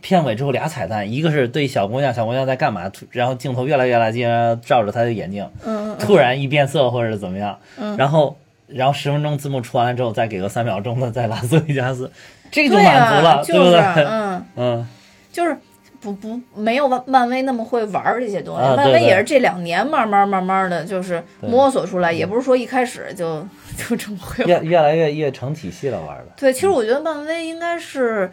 片尾之后俩彩蛋，一个是对小姑娘，小姑娘在干嘛，突然后镜头越来越来近，照着她的眼睛，嗯嗯突然一变色或者怎么样，嗯。然后然后十分钟字幕出完了之后，再给个三秒钟的再拉斯维加斯，这个就满足了，对不对？嗯，嗯，就是不不没有漫漫威那么会玩儿这些东西，漫威也是这两年慢慢慢慢的就是摸索出来，也不是说一开始就就这么会玩儿。越越来越越成体系了玩的。对，其实我觉得漫威应该是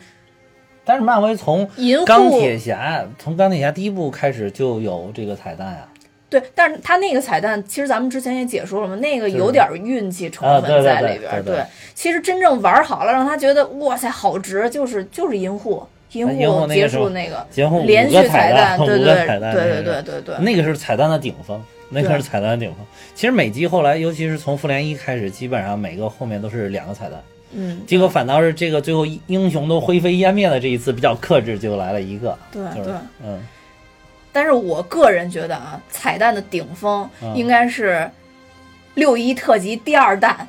但是漫威从银护钢铁侠从钢铁侠第一部开始就有这个彩蛋呀、对，但是他那个彩蛋，其实咱们之前也解说了嘛，那个有点运气成分在对里边儿。对对其实真正玩好了，让他觉得哇塞好值，就是就是银护，银银护结束那个节目连续五个彩蛋，对五对对对对对。那个是彩蛋的顶峰，那个是彩蛋的顶峰。其实每集后来，尤其是从复联一开始，基本上每个后面都是两个彩蛋。嗯，结果反倒是这个最后英雄都灰飞烟灭的这一次比较克制，就来了一个，对对。嗯，但是我个人觉得啊，彩蛋的顶峰嗯应该是六一特辑第二弹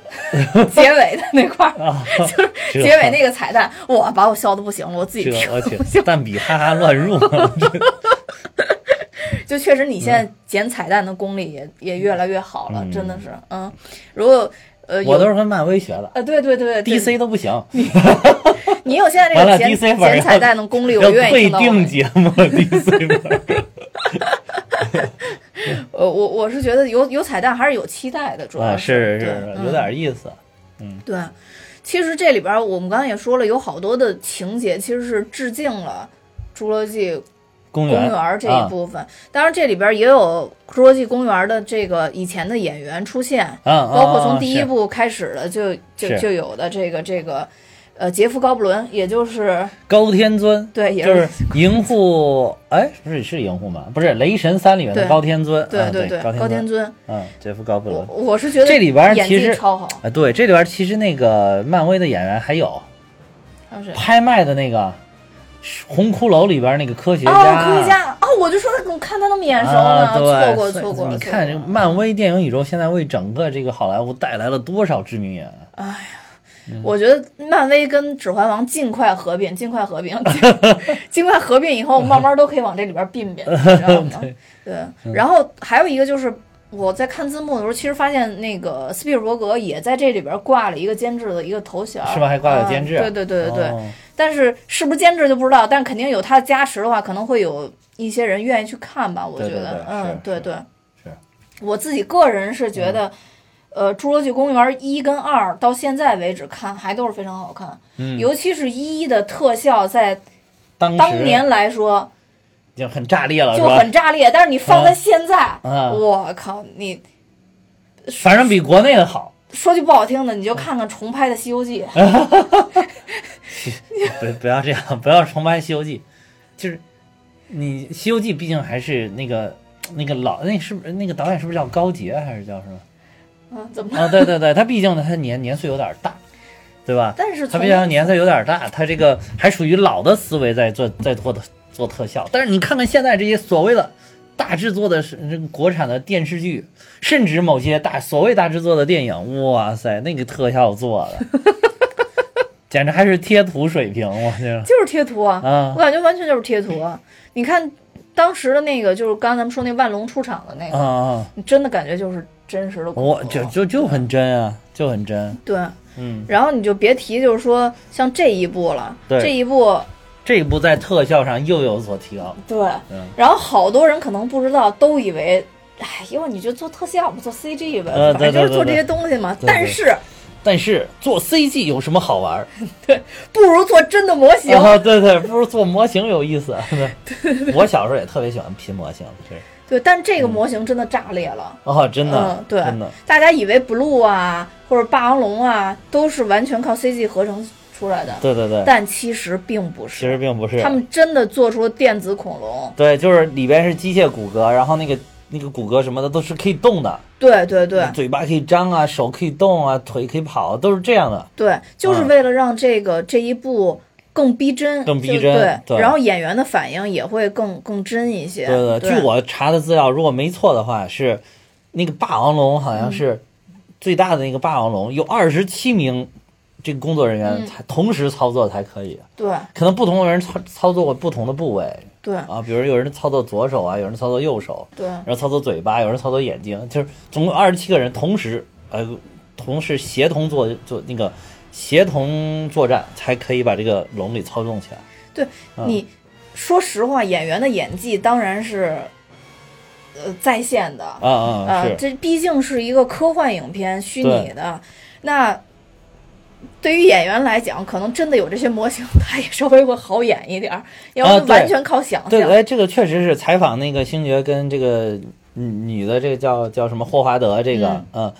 结尾的那块儿，啊，就是结尾那个彩蛋，哇，把我笑的不行了，我自己听不行。，蛋比哈哈乱入 *laughs* *laughs* 就确实你现在剪彩蛋的功力也也越来越好了，嗯真的是，嗯，如果呃我都是跟漫威学的呃对对对对，DC 都不行，你有现在这个剪剪彩蛋的功力，我愿意退听到我订节目 DC 本 *laughs* *laughs* 我我是觉得有有彩蛋还是有期待的，主要啊，是对是嗯有点意思，嗯。对，其实这里边儿我们刚才也说了，有好多的情节其实是致敬了《侏罗纪公公园》这一部分。当然，这里边儿也有《侏罗纪公园》的这个以前的演员出现，啊，包括从第一部开始的就就是。就有的这个这个呃杰夫高布伦，也就是高天尊，对也就是银护，哎，不是是银护吗？不是雷神三里面的高天尊，啊对对对，高高天尊，尊，嗯，杰夫高布伦。我是觉得这里边演其实技超好，啊，对，这里边其实那个漫威的演员还有还有谁？拍卖的那个红骷髅里边那个科学家，哦，科学家哦，我就说他怎么看他那么眼熟呢？啊，错过错过了。你看漫威电影宇宙现在为整个这个好莱坞带来了多少知名演员？哎呀，嗯我觉得漫威跟《指环王》尽快合并，尽快合并，*laughs* 尽快合并以后，慢慢都可以往这里边并并，*laughs* 你知道吗？对然后还有一个就是。我在看字幕的时候，其实发现那个斯皮尔伯格也在这里边挂了一个监制的一个头衔，是吧还挂了监制啊对对对对对。哦但是是不是监制就不知道，但肯定有他的加持的话，可能会有一些人愿意去看吧。我觉得，对对对嗯对对，是。我自己个人是觉得，呃，《侏罗纪公园》一跟二到现在为止看还都是非常好看，嗯，尤其是一的特效在当当年来说就很炸裂了，就？很炸裂，但是你放在现在，啊我靠，你反正比国内的好。说句不好听的，你就看看重拍的《西游记》，*laughs* 不不要这样，不要重拍《西游记》，就是你《西游记》毕竟还是那个那个老那是不是那个导演是不是叫高杰还是叫什么？嗯，怎么？啊，对对对，他毕竟呢他年年岁有点大，对吧？但是从他毕竟年岁有点大，他这个还属于老的思维在做在做的做特效。但是你看看现在这些所谓的大制作的是这个国产的电视剧，甚至某些大所谓大制作的电影，哇塞，那个特效做的，*laughs* 简直还是贴图水平，我这就是贴图啊，啊我感觉完全就是贴图啊。你看，当时的那个就是刚才咱们说那万龙出场的那啊个，啊，你真的感觉就是真实的。我就就就很真啊，就很真。对，嗯，然后你就别提就是说像这一部了，对这一部这一部在特效上又有所提高。对，嗯然后好多人可能不知道，都以为。哎，因为你就做特效嘛，做 CG 吧，呃对反正就是做这对对些东西嘛。对对但是但是做 CG 有什么好玩儿？*laughs* 不如做真的模型。啊，对对，不如做模型有意思。*laughs* 对，我小时候也特别喜欢拼模型，是对，但这个模型真的炸裂了。哦，真的嗯，，对真的，大家以为 Blue 啊或者霸王龙啊都是完全靠 CG 合成出来的，对对对，但其实并不是其实。并不是。他们真的做出了电子恐龙。对，就是里边是机械骨骼，然后那个那个骨骼什么的都是可以动的，对对对嘴巴可以张啊，手可以动啊，腿可以跑，都是这样的。对，就是嗯为了让这个这一部更逼真，更逼真对，对然后演员的反应也会更更真一些。对对，据我查的资料，如果没错的话，是那个霸王龙好像是最大的那个霸王龙，有二十七名这个工作人员嗯。才同时操作才可以，对。可能不同的人操操作过不同的部位对。啊，比如有人操作左手啊，有人操作右手，对。然后操作嘴巴，有人操作眼睛，就是总共二十七个人同时呃同时协同做做那个协同作战，才可以把这个龙给操纵起来。对，嗯你说实话，演员的演技当然是呃在线的。啊啊呃，是，这毕竟是一个科幻影片，虚拟的。那对于演员来讲，可能真的有这些模型，他也稍微会好演一点儿，要完全靠想象对，象。哎，这个确实是采访那个星爵跟这个女女的，这个叫叫什么霍华德，这个嗯嗯，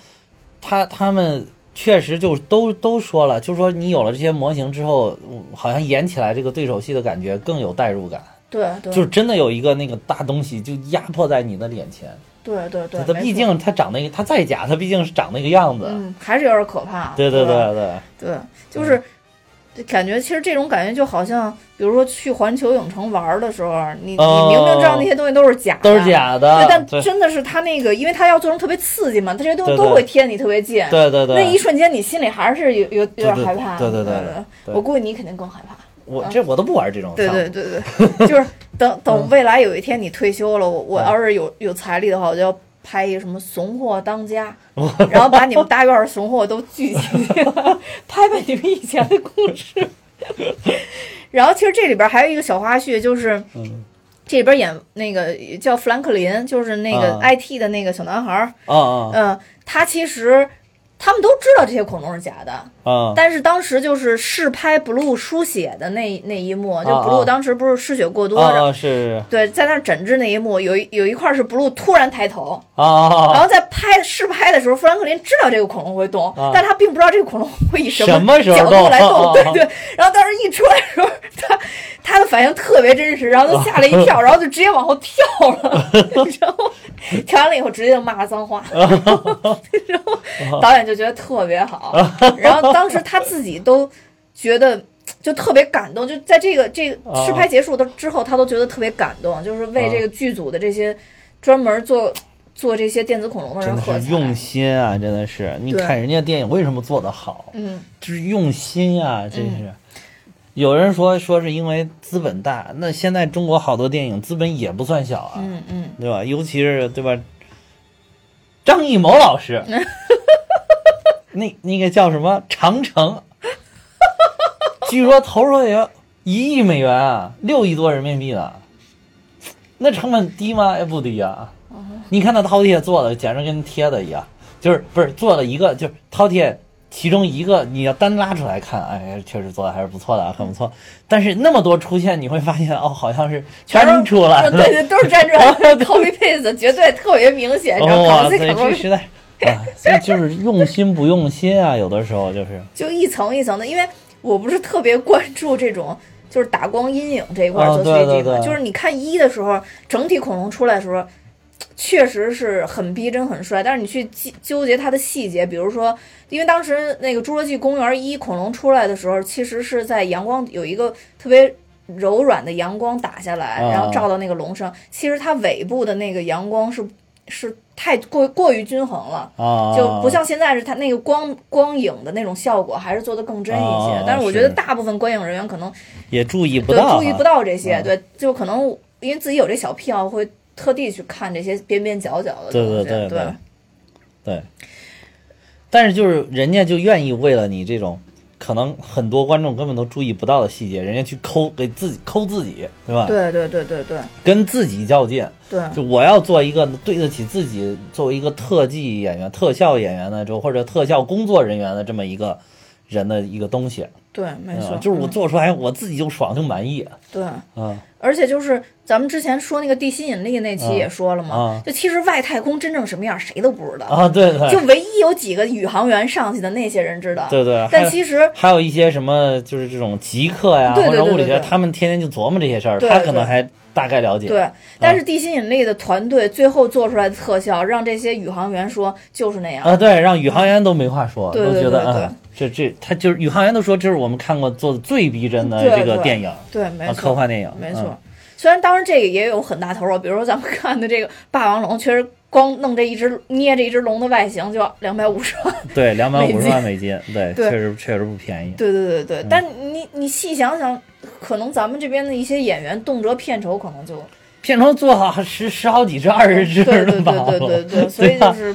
他他们确实就都都说了，就说你有了这些模型之后，嗯好像演起来这个对手戏的感觉更有代入感，对对，就是真的有一个那个大东西就压迫在你的脸前。对对对，它毕竟它长那个，它再假，它毕竟是长那个样子。嗯还是有点可怕。对对对对，对，就是感觉，其实这种感觉就好像，比如说去环球影城玩的时候，你哦你明明知道那些东西都是假的，都是假的。对，但真的是他那个，因为他要做成特别刺激嘛，他这些东西都会贴你特别近。对对对，那一瞬间，你心里还是有有有点害怕。对对对我估计你肯定更害怕。我这我都不玩这种对。对对对，就是等 *laughs* 嗯等未来有一天你退休了，我我要是有有财力的话，我就要拍一个什么怂货当家，*laughs* 然后把你们大院的怂货都聚集拍拍你们以前的故事。*laughs* 然后其实这里边还有一个小花絮，就是嗯。这里边演那个叫弗兰克林，就是那个啊。IT 的那个小男孩儿，啊啊。嗯，他其实他们都知道这些恐龙是假的，啊！但是当时就是试拍 Blue 输血的那那一幕，就 Blue 当时不是失血过多，然后是对，在那儿诊治那一幕，有一有一块是 Blue 突然抬头，啊！然后在拍试拍的时候，富兰克林知道这个恐龙会动，啊。但他并不知道这个恐龙会以什什么角度来动，对对。然后当时一出来的时候，*laughs* 他他的反应特别真实，然后就吓了一跳，*laughs* 然后就直接往后跳了，*laughs* 然后跳完了以后直接就骂了脏话，然后导演就觉得特别好，然后当时他自己都觉得。*tsk* 就特别感动，就在这个这个啊试拍结束的之后，他都觉得特别感动，就是为这个剧组的这些专门做做这些电子恐龙的真的人喝彩。是用心啊！真的是，你看人家电影为什么做得好，嗯，就是用心啊！真是。有人说说是因为资本大，那现在中国好多电影资本也不算小啊，嗯嗯，对吧？尤其是对吧？张艺谋老师，*laughs* 那那个叫什么长城，*laughs* 据说投入了有一亿美元啊，六亿多人民币呢。那成本低吗？也不低啊。你看那饕餮做的，简直跟贴的一样，就是不是做了一个，就是饕餮其中一个，你要单拉出来看，哎，确实做的还是不错的啊，很不错。但是那么多出现，你会发现哦，好像是粘出来的。对对，都是粘出来的，copy paste 绝对特别明显，这实在啊，所以就是用心不用心啊，有的时候就是就一层一层的，因为我不是特别关注这种。就是打光阴影这一块啊做对 CG 嘛，对对就是你看一的时候，整体恐龙出来的时候，确实是很逼真、很帅。但是你去纠纠结它的细节，比如说，因为当时那个《侏罗纪公园一》恐龙出来的时候，其实是在阳光有一个特别柔软的阳光打下来，啊然后照到那个龙上，其实它尾部的那个阳光是是太过过于均衡了。啊，就不像现在是它那个光光影的那种效果，还是做的更真一些。啊但是我觉得大部分观影人员可能也注意不对到，注意不。到这些，嗯对，就可能因为自己有这小癖好，会特地去看这些边边角角的对东西。对对对对。但是就是人家就愿意为了你这种可能很多观众根本都注意不到的细节，人家去抠给自己抠自己，对吧？对对对对对。跟自己较劲，对。就我要做一个对得起自己作为一个特技演员、特效演员的，就或者特效工作人员的这么一个人的一个东西，对，没嗯错，就是我嗯做出来我自己就爽就满意，对。嗯而且就是咱们之前说那个地心引力那期啊也说了嘛，啊就其实外太空真正什么样谁都不知道，啊，对对，就唯一有几个宇航员上去的那些人知道。对对，但其实还有一些什么就是这种极客呀，或者物理学，他们天天就琢磨这些事儿，他可能还大概了解，对，但是地心引力的团队最后做出来的特效，让这些宇航员说就是那样。啊，对，让宇航员都没话说，对都觉得对这这他就是宇航员都说这是我们看过做的最逼真的这个电影对，没啊，错，科幻电影，没错。嗯虽然当时这个也有很大投入，比如说咱们看的这个霸王龙，确实光弄这一只捏这一只龙的外形就要两百五十万。*laughs* 对，两百五十万美金，对，对确实确实不便宜。对对对嗯对，但你你细想想，可能咱们这边的一些演员动辄片酬可能就片酬做好十十好几只、二十只对对的吧，对对对对，*laughs* 所以就是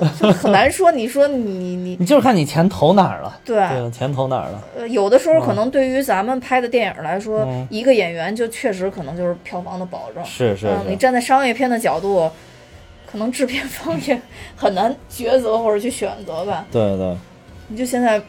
呃就很难说。你说你你你就是看你钱投哪儿了，对。对，钱投哪儿了。呃，有的时候可能对于咱们拍的电影来说，嗯一个演员就确实可能就是票房的保证。是是嗯，你，站在商业片的角度，可能制片方也很难抉择或者去选择吧。*laughs* 对对你就现在，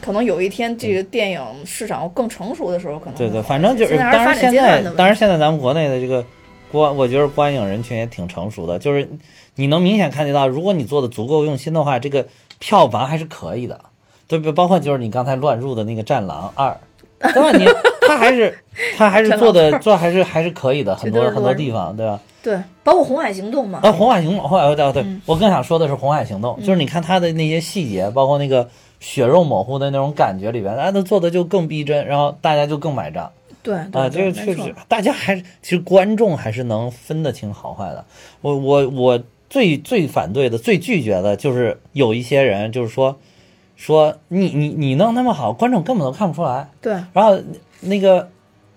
可能有一天这个电影市场更成熟的时候，可能对对，反正就是，当然现在当然现在咱们国内的这个观，我觉得观影人群也挺成熟的，就是你能明显看得到，如果你做的足够用心的话，这个票房还是可以的，对不？包括就是你刚才乱入的那个《战狼二》，对吧？你他还是他还是 *laughs* 做的做还是还是可以的，很多很多地方，对吧？对，包括《红海行动》嘛，啊，红海行动，红海对我更想说的是红海行动，就是你看它的那些细节，包括那个血肉模糊的那种感觉里边，啊，它做的就更逼真，然后大家就更买账对对啊，这个确实，大家还是其实观众还是能分得清好坏的。我我我最最反对的、最拒绝的就是有一些人就是说说你你你弄那么好，观众根本都看不出来，对然后那个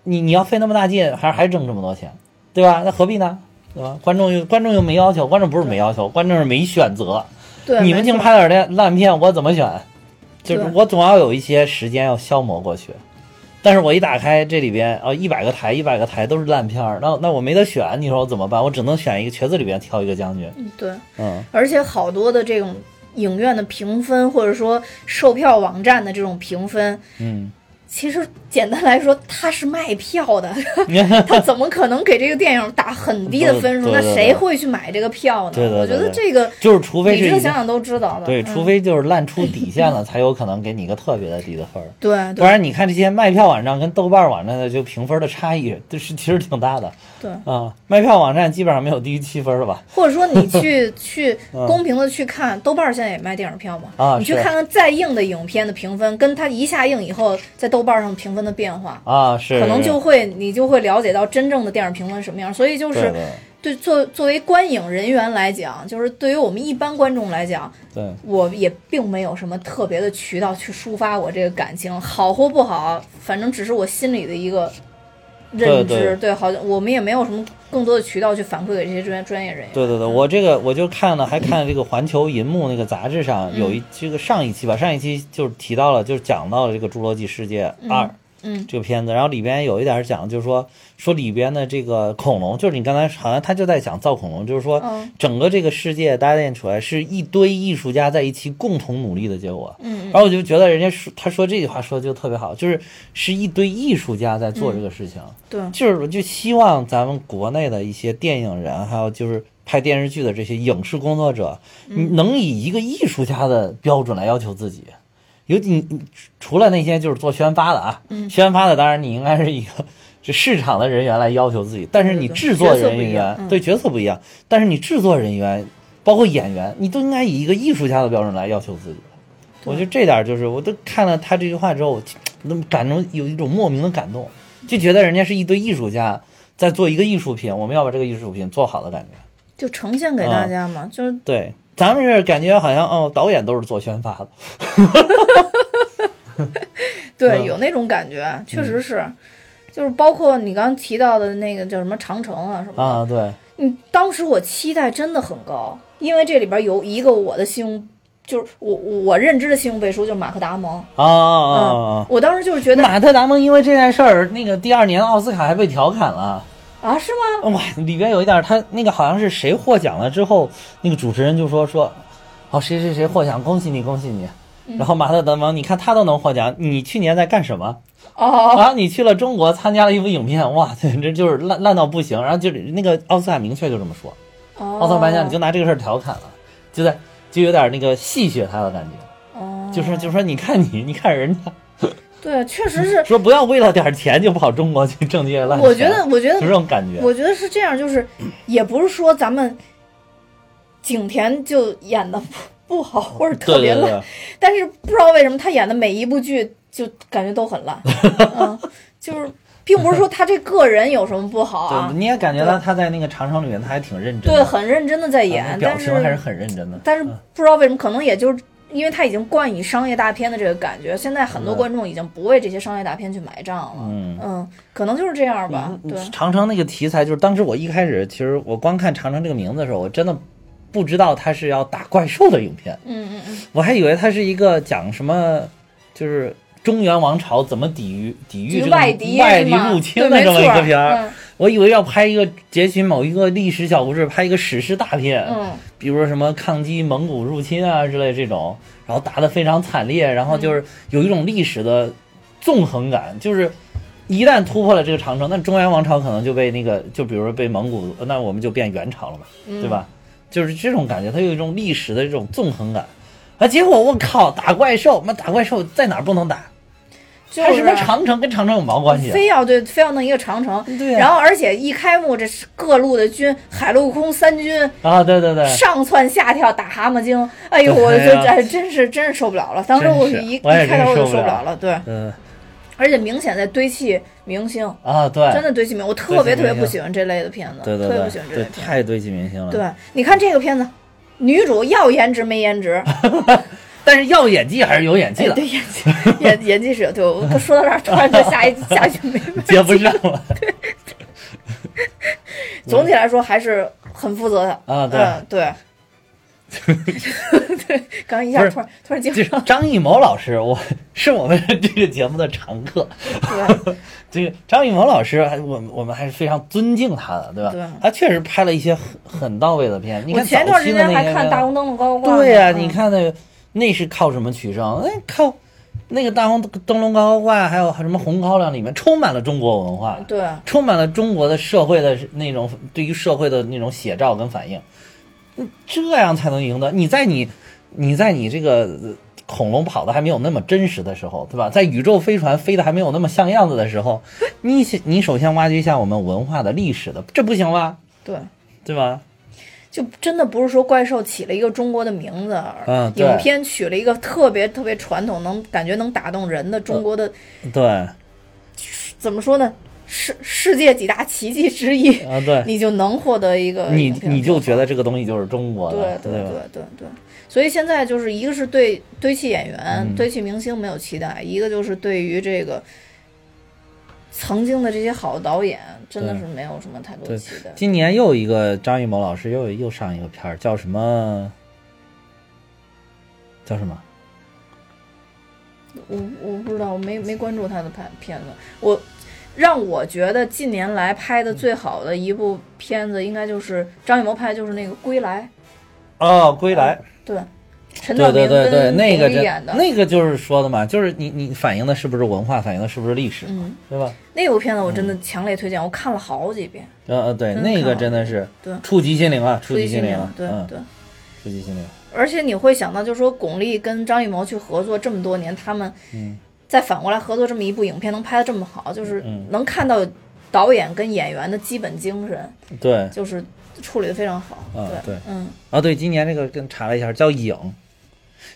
你你要费那么大劲，还还挣这么多钱，对吧？那何必呢？对吧？观众又观众又没要求，观众不是没要求，观众是没选择。对，你们净拍点烂烂片，我怎么选？就是我总要有一些时间要消磨过去。但是我一打开这里边哦，一百个台，一百个台都是烂片儿，那那我没得选，你说我怎么办？我只能选一个瘸子里边挑一个将军。嗯对，嗯，而且好多的这种影院的评分，或者说售票网站的这种评分，嗯，其实简单来说，他是卖票的，*laughs* 他怎么可能给这个电影打很低的分数？那谁会去买这个票呢？对对对我觉得这个就是除非理是想想都知道的。对，嗯除非就是烂出 *laughs* 底线了，才有可能给你一个特别的低的分儿。对对不然你看这些卖票网站跟豆瓣网站的就评分的差异，就是其实挺大的对，啊。卖票网站基本上没有低于七分的吧？或者说你去 *laughs* 去嗯公平的去看，豆瓣现在也卖电影票嘛？啊你去看看再硬的影片的评分，跟它一下映以后在豆瓣上评分的变化。啊，是可能就会你就会了解到真正的电影评分是什么样，所以就是对作作为观影人员来讲，就是对于我们一般观众来讲，对我也并没有什么特别的渠道去抒发我这个感情，好或不好，反正只是我心里的一个认知。对对好像我们也没有什么更多的渠道去反馈给这些专专业人员。对对对，我这个我就看了，还看了这个环球银幕那个杂志上有嗯一这个上一期吧，上一期就是提到了，就是讲到了这个《侏罗纪世界二》嗯这个片子，然后里边有一点讲，就是说说里边的这个恐龙，就是你刚才好像他就在讲造恐龙，就是说嗯整个这个世界搭建出来是一堆艺术家在一起共同努力的结果。嗯然后我就觉得人家说他说这句话说的就特别好，就是是一堆艺术家在做这个事情。对就是我就希望咱们国内的一些电影人，还有就是拍电视剧的这些影视工作者，能以一个艺术家的标准来要求自己。尤其你你除了那些就是做宣发的啊，嗯宣发的当然你应该是一个是市场的人员来要求自己，但是你制作人员对角色不一样，但是你制作人员包括演员，你都应该以一个艺术家的标准来要求自己。我觉得这点就是，我都看了他这句话之后，我那么感动，有一种莫名的感动，就觉得人家是一堆艺术家在做一个艺术品，我们要把这个艺术品做好的感觉。就呈现给大家嘛，就是对，咱们这感觉好像哦，导演都是做宣发的。*laughs* 对，嗯有那种感觉，确实是。就是包括你刚刚提到的那个叫什么长城啊什么的，啊，对，嗯，当时我期待真的很高，因为这里边有一个我的信用，就是我我认知的信用背书就是马克达蒙，啊啊啊啊！我当时就是觉得马特达蒙因为这件事儿，那个第二年奥斯卡还被调侃了。啊，是吗？哇，里边有一点，他那个好像是谁获奖了之后，那个主持人就说说，哦，谁谁谁获奖，恭喜你，恭喜你。然后马特德蒙，你看他都能获奖，你去年在干什么？哦，然后，你去了中国参加了一部影片，哇，*laughs* 简直就是烂烂到不行。然后就是那个奥斯卡明确就这么说，奥斯卡颁奖你就拿这个事儿调侃了，就在就有点那个戏谑他的感觉，哦，就是就说你看你，你看人家，对，确实是。说不要为了点钱就跑中国去挣这些烂钱。我觉得，我觉得就这种感觉。我觉得是这样，就是也不是说咱们景甜就演的不不好或者特别烂，对对对但是不知道为什么他演的每一部剧就感觉都很烂，*laughs* 嗯，就是并不是说他这个人有什么不好啊对，，你也感觉到他在那个长城里面他还挺认真的，对，很认真的在演，啊表但情还是很认真的。但是不知道为什么，可能也就是因为他已经冠以商业大片的这个感觉，现在很多嗯观众已经不为这些商业大片去买账了。嗯可能就是这样吧。对，长城那个题材，就是当时我一开始其实我光看长城这个名字的时候，我真的不知道它是要打怪兽的影片，嗯嗯嗯，我还以为它是一个讲什么，就是中原王朝怎么抵御抵御这个外敌外敌入侵的这么一个片儿。嗯我以为要拍一个截取某一个历史小故事，拍一个史诗大片，嗯比如说什么抗击蒙古入侵啊之类这种，然后打得非常惨烈，然后就是有一种历史的纵横感，就是一旦突破了这个长城，那中原王朝可能就被那个，就比如说被蒙古，那我们就变元朝了嘛，嗯对吧？就是这种感觉，它有一种历史的这种纵横感。啊！结果我靠，打怪兽，妈打怪兽在哪儿不能打？就是还什么长城跟长城有毛关系啊？非要对非要弄一个长城，然后而且一开幕，这是各路的军，海陆空三军啊，对对对，上蹿下跳打蛤蟆精，哎呦，我就哎真是真是受不了了。当时我是一一开头我就受不了了了，对，嗯而且明显在堆砌明星，啊，对，真的堆砌明星，我特别特别不喜欢这类的片子，对对对特别不喜欢这类对，的片子。太堆砌明星了。对，你看这个片子，女主要颜值没颜值，*laughs* 但是要演技还是有演技哎，的，对演技演 *laughs* 演技是有，对我说到这儿，突然就下一 *laughs* 下一句没问接不上了。*laughs* 总体来说还是很负责的啊对嗯对。对，刚刚一下突然突然接不就是上，张艺谋老师，我是我们这个节目的常客。对，这个张艺谋老师，还我们我们还是非常尊敬他的，对吧？对他确实拍了一些很很到位的片。你我看前一段时间还看《大红灯笼高高挂》呢。对呀、嗯你看那个那是靠什么取胜？哎，靠那个大红灯笼高高挂，还有什么红高粱里面充满了中国文化，对，充满了中国的社会的那种对于社会的那种写照跟反应，嗯这样才能赢得。你在你你在你这个呃恐龙跑的还没有那么真实的时候，对吧？在宇宙飞船飞的还没有那么像样子的时候，你 *laughs* 你首先挖掘一下我们文化的历史的，这不行吗？对，对吧？就真的不是说怪兽起了一个中国的名字，嗯影片取了一个特别特别传统，能感觉能打动人的中国的，对怎么说呢？世世界几大奇迹之一，啊，对，*laughs* 你就能获得一个你你就觉得这个东西就是中国的，对对对？对对，所以现在就是一个是对堆砌演员、嗯堆砌明星没有期待，一个就是对于这个曾经的这些好导演，真的是没有什么太多期待。今年又一个张艺谋老师又又上一个片儿，叫什么？叫什么？我我不知道，我没没关注他的拍片子。我让我觉得近年来拍的最好的一部片子，应该就是张艺谋拍的，就是那个《归来哦，归来。》，对，陈对道明对对对，跟那个演的那个就是说的嘛，就是你你反映的是不是文化，反映的是不是历史，嗯，对吧？那部片子我真的强烈推荐，我看了好几遍。呃呃，对，那个真的是对触及心灵啊，触触及心灵对嗯，对。触及心灵。而且你会想到，就是说巩俐跟张艺谋去合作这么多年，他们再反过来合作这么一部影片，能拍的这么好，就是嗯能看到导演跟演员的基本精神，对，就是处理的非常好。啊对嗯，啊对，今年这个跟查了一下，叫影，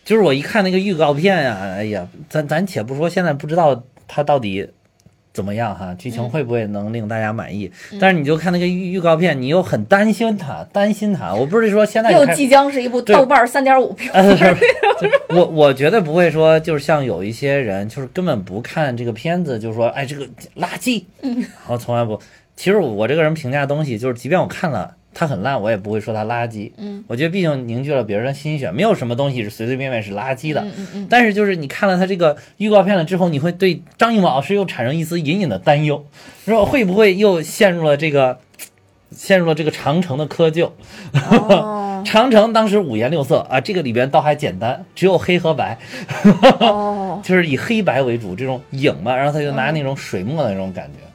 就是我一看那个预告片呀，哎呀，咱咱且不说现在不知道它到底怎么样哈？剧情嗯会不会能令大家满意？但是你就看那个预预告片，你又很担心它，担心它。我不是说现在又即将是一部豆瓣三点五评呃，分，*laughs* 我我绝对不会说，就是像有一些人，就是根本不看这个片子，就说哎这个垃圾，嗯，然后从来不。其实我这个人评价东西，就是即便我看了它很烂，我也不会说它垃圾。嗯，我觉得毕竟凝聚了别人的心血，没有什么东西是随随便便是垃圾的。嗯嗯嗯，但是就是你看了它这个预告片了之后，你会对张艺谋老师又产生一丝隐隐的担忧，说会不会又陷入了这个陷入了这个长城的窠臼？哦。*laughs* 长城当时五颜六色啊，这个里边倒还简单，只有黑和白，哦。*laughs* 就是以黑白为主这种影嘛，然后他就拿那种水墨的那种感觉。哦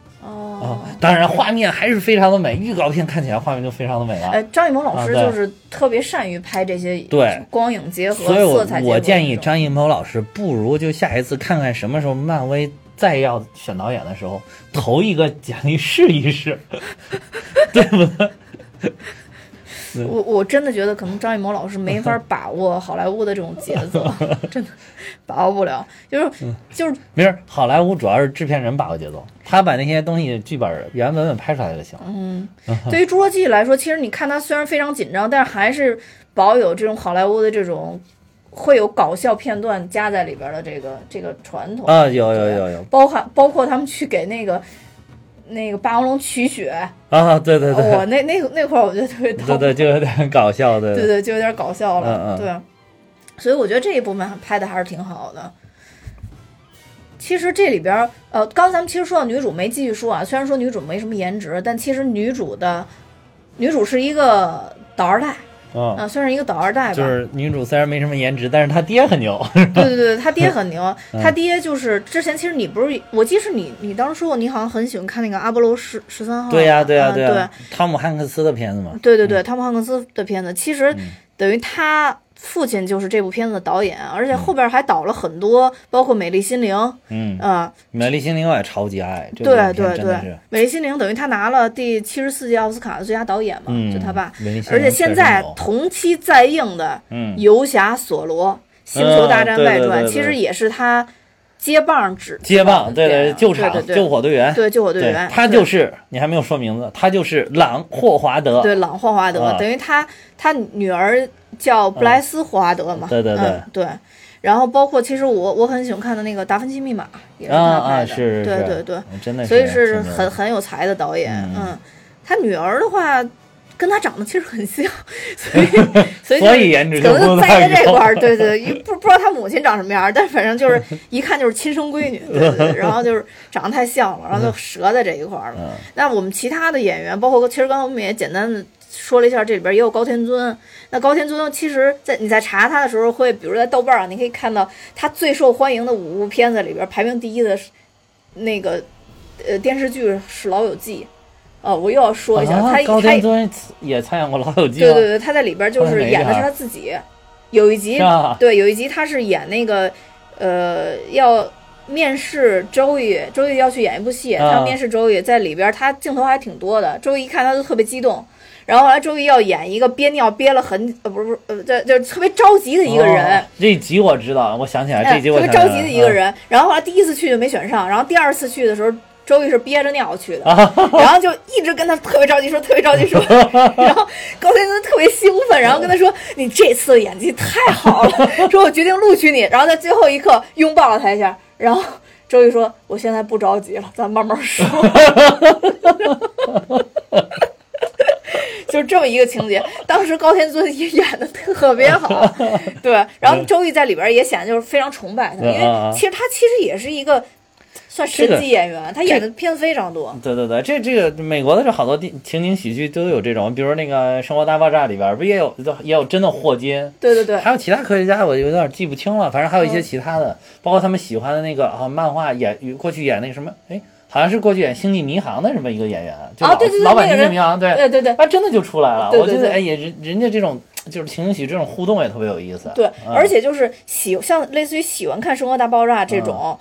啊。当然画面还是非常的美，*laughs* 预告片看起来画面就非常的美了。哎，张艺谋老师就是特别善于拍这些对光影结合、所以我色彩结合我建议张艺谋老师不如就下一次看看什么时候漫威再要选导演的时候，投一个简历试一试，*laughs* 对不对？我我真的觉得可能张艺谋老师没法把握好莱坞的这种节奏，*laughs* 真的把握不了。就是嗯就是没事儿，好莱坞主要是制片人把握节奏，他把那些东西剧本原原本本拍出来就行。嗯，对于《侏罗纪》来说，其实你看它虽然非常紧张，但是还是保有这种好莱坞的这种会有搞笑片段加在里边的这个这个传统啊，有有有有包含包括他们去给那个那个霸王龙取血，啊，对对对，我那那那块儿我觉得特别逗，对对，就有点搞笑，的对对，就有点搞笑了，嗯嗯对。所以我觉得这一部分拍的还是挺好的。其实这里边儿，呃，刚才咱们其实说到女主没继续说啊，虽然说女主没什么颜值，但其实女主的女主是一个倒二代嗯，啊，算是一个倒二代吧。就是女主虽然没什么颜值，但是她爹很牛。*laughs* 对对对，她爹很牛，嗯。他爹就是之前其实你不是，我记得是你你当时说过你好像很喜欢看那个阿波罗十十三号，对呀对呀啊对呀，汤姆汉克斯的片子嘛。对对对，汤姆汉克斯的片子，其实嗯。等于他父亲就是这部片子的导演，而且后边还导了很多，包括《美丽心灵》嗯，啊、美丽心灵我也超级爱，对对对，《美丽心灵》等于他拿了第七十四届奥斯卡的最佳导演嘛，嗯，就他爸。而且现在同期在映的嗯《游侠索罗：星球大战外传》其实也是他接棒指接棒，对对救场救火队员，对救火队员，他就是你还没有说名字，他就是朗霍华德，对朗霍华德，啊。等于他他女儿叫布莱斯霍华德嘛，对对对嗯对。然后包括其实我我很喜欢看的那个《达芬奇密码》也是他拍的，是是是对对对，真的是，所以是很很有才的导演。嗯嗯，他女儿的话跟他长得其实很像，所以 *laughs* 所以所以颜值可能在在这块儿，*laughs* 对对，不不知道他母亲长什么样，但反正就是一看就是亲生闺女，对对对，然后就是长得太像了，然后就折在这一块儿了。嗯那我们其他的演员，包括其实刚才我们也简单的说了一下，这里边也有高天尊。那高天尊其实在你在查他的时候，会比如在豆瓣上，你可以看到他最受欢迎的五部片子里边排名第一的是那个呃电视剧是《老友记》。呃，我又要说一下，啊他他高天尊也参演过《老友记》？对对对，他在里边就是演的是他自己。有一集对，有一集他是演那个呃要面试周易，周易要去演一部戏，啊他面试周易，在里边他镜头还挺多的，周易一看他就特别激动。然后后来周瑜要演一个憋尿憋了很呃不是不是呃就就特别着急的一个人，哦这一集我知道，我想起来这集我特别着急的一个人。然后后来第一次去就没选上，然后第二次去的时候，周瑜是憋着尿去的，啊 *laughs* 然后就一直跟他特别着急说，特别着急说，然后高天尊特别兴奋，*laughs* 然后跟他说：“你这次的演技太好了，*laughs* 说我决定录取你。”然后在最后一刻拥抱了他一下，然后周瑜说：“我现在不着急了，咱慢慢说。”就是这么一个情节，当时高天尊也演的特别好，*laughs* 对，然后周易在里边也显得就是非常崇拜他，因为其实他其实也是一个算神这个级演员，他演的片子非常多。对对对，这这个美国的这好多地情景喜剧都有这种，比如那个《生活大爆炸》里边不也有也有真的霍金，对对对，还有其他科学家我有点记不清了，反正还有一些嗯。其他的，包括他们喜欢的那个啊漫画演过去演那个什么，哎，好像是过去演《星际迷航》的什么一个演员，就老啊对对对老版《星际迷航》对，对对对。啊真的就出来了，对对对我觉得哎也人人家这种就是情景喜剧这种互动也特别有意思，对，嗯。而且就是喜像类似于喜欢看《生活大爆炸》这种，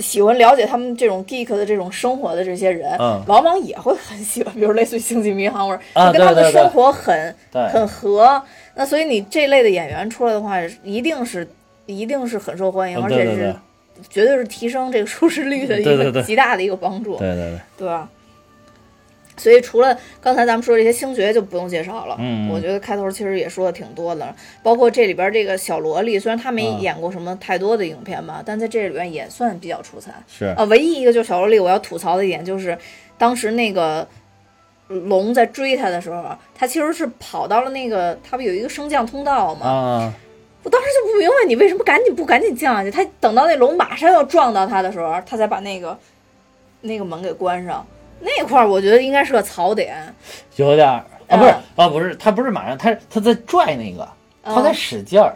喜欢了解他们这种 geek 的这种生活的这些人，嗯。往往也会很喜欢，比如类似于《星际迷航》或者啊就跟他们的生活很对。很合。那所以你这类的演员出来的话，一定是一定是很受欢迎，嗯而且是绝对是提升这个收视率的一个极大的一个帮助，对对对，对吧？所以除了刚才咱们说这些星爵就不用介绍了，嗯嗯我觉得开头其实也说的挺多的，包括这里边这个小萝莉，虽然她没啊演过什么太多的影片吧，但在这里边也算比较出彩。是啊，唯一一个就是小萝莉，我要吐槽的一点就是，当时那个龙在追她的时候，她其实是跑到了那个，她不有一个升降通道吗？啊，我当时就不明白你为什么赶紧不赶紧降下去？他等到那龙马上要撞到他的时候，他才把那个那个门给关上。那块儿我觉得应该是个槽点，有点儿啊，不是嗯啊，不是，他不是马上，他他在拽那个，他在使劲儿，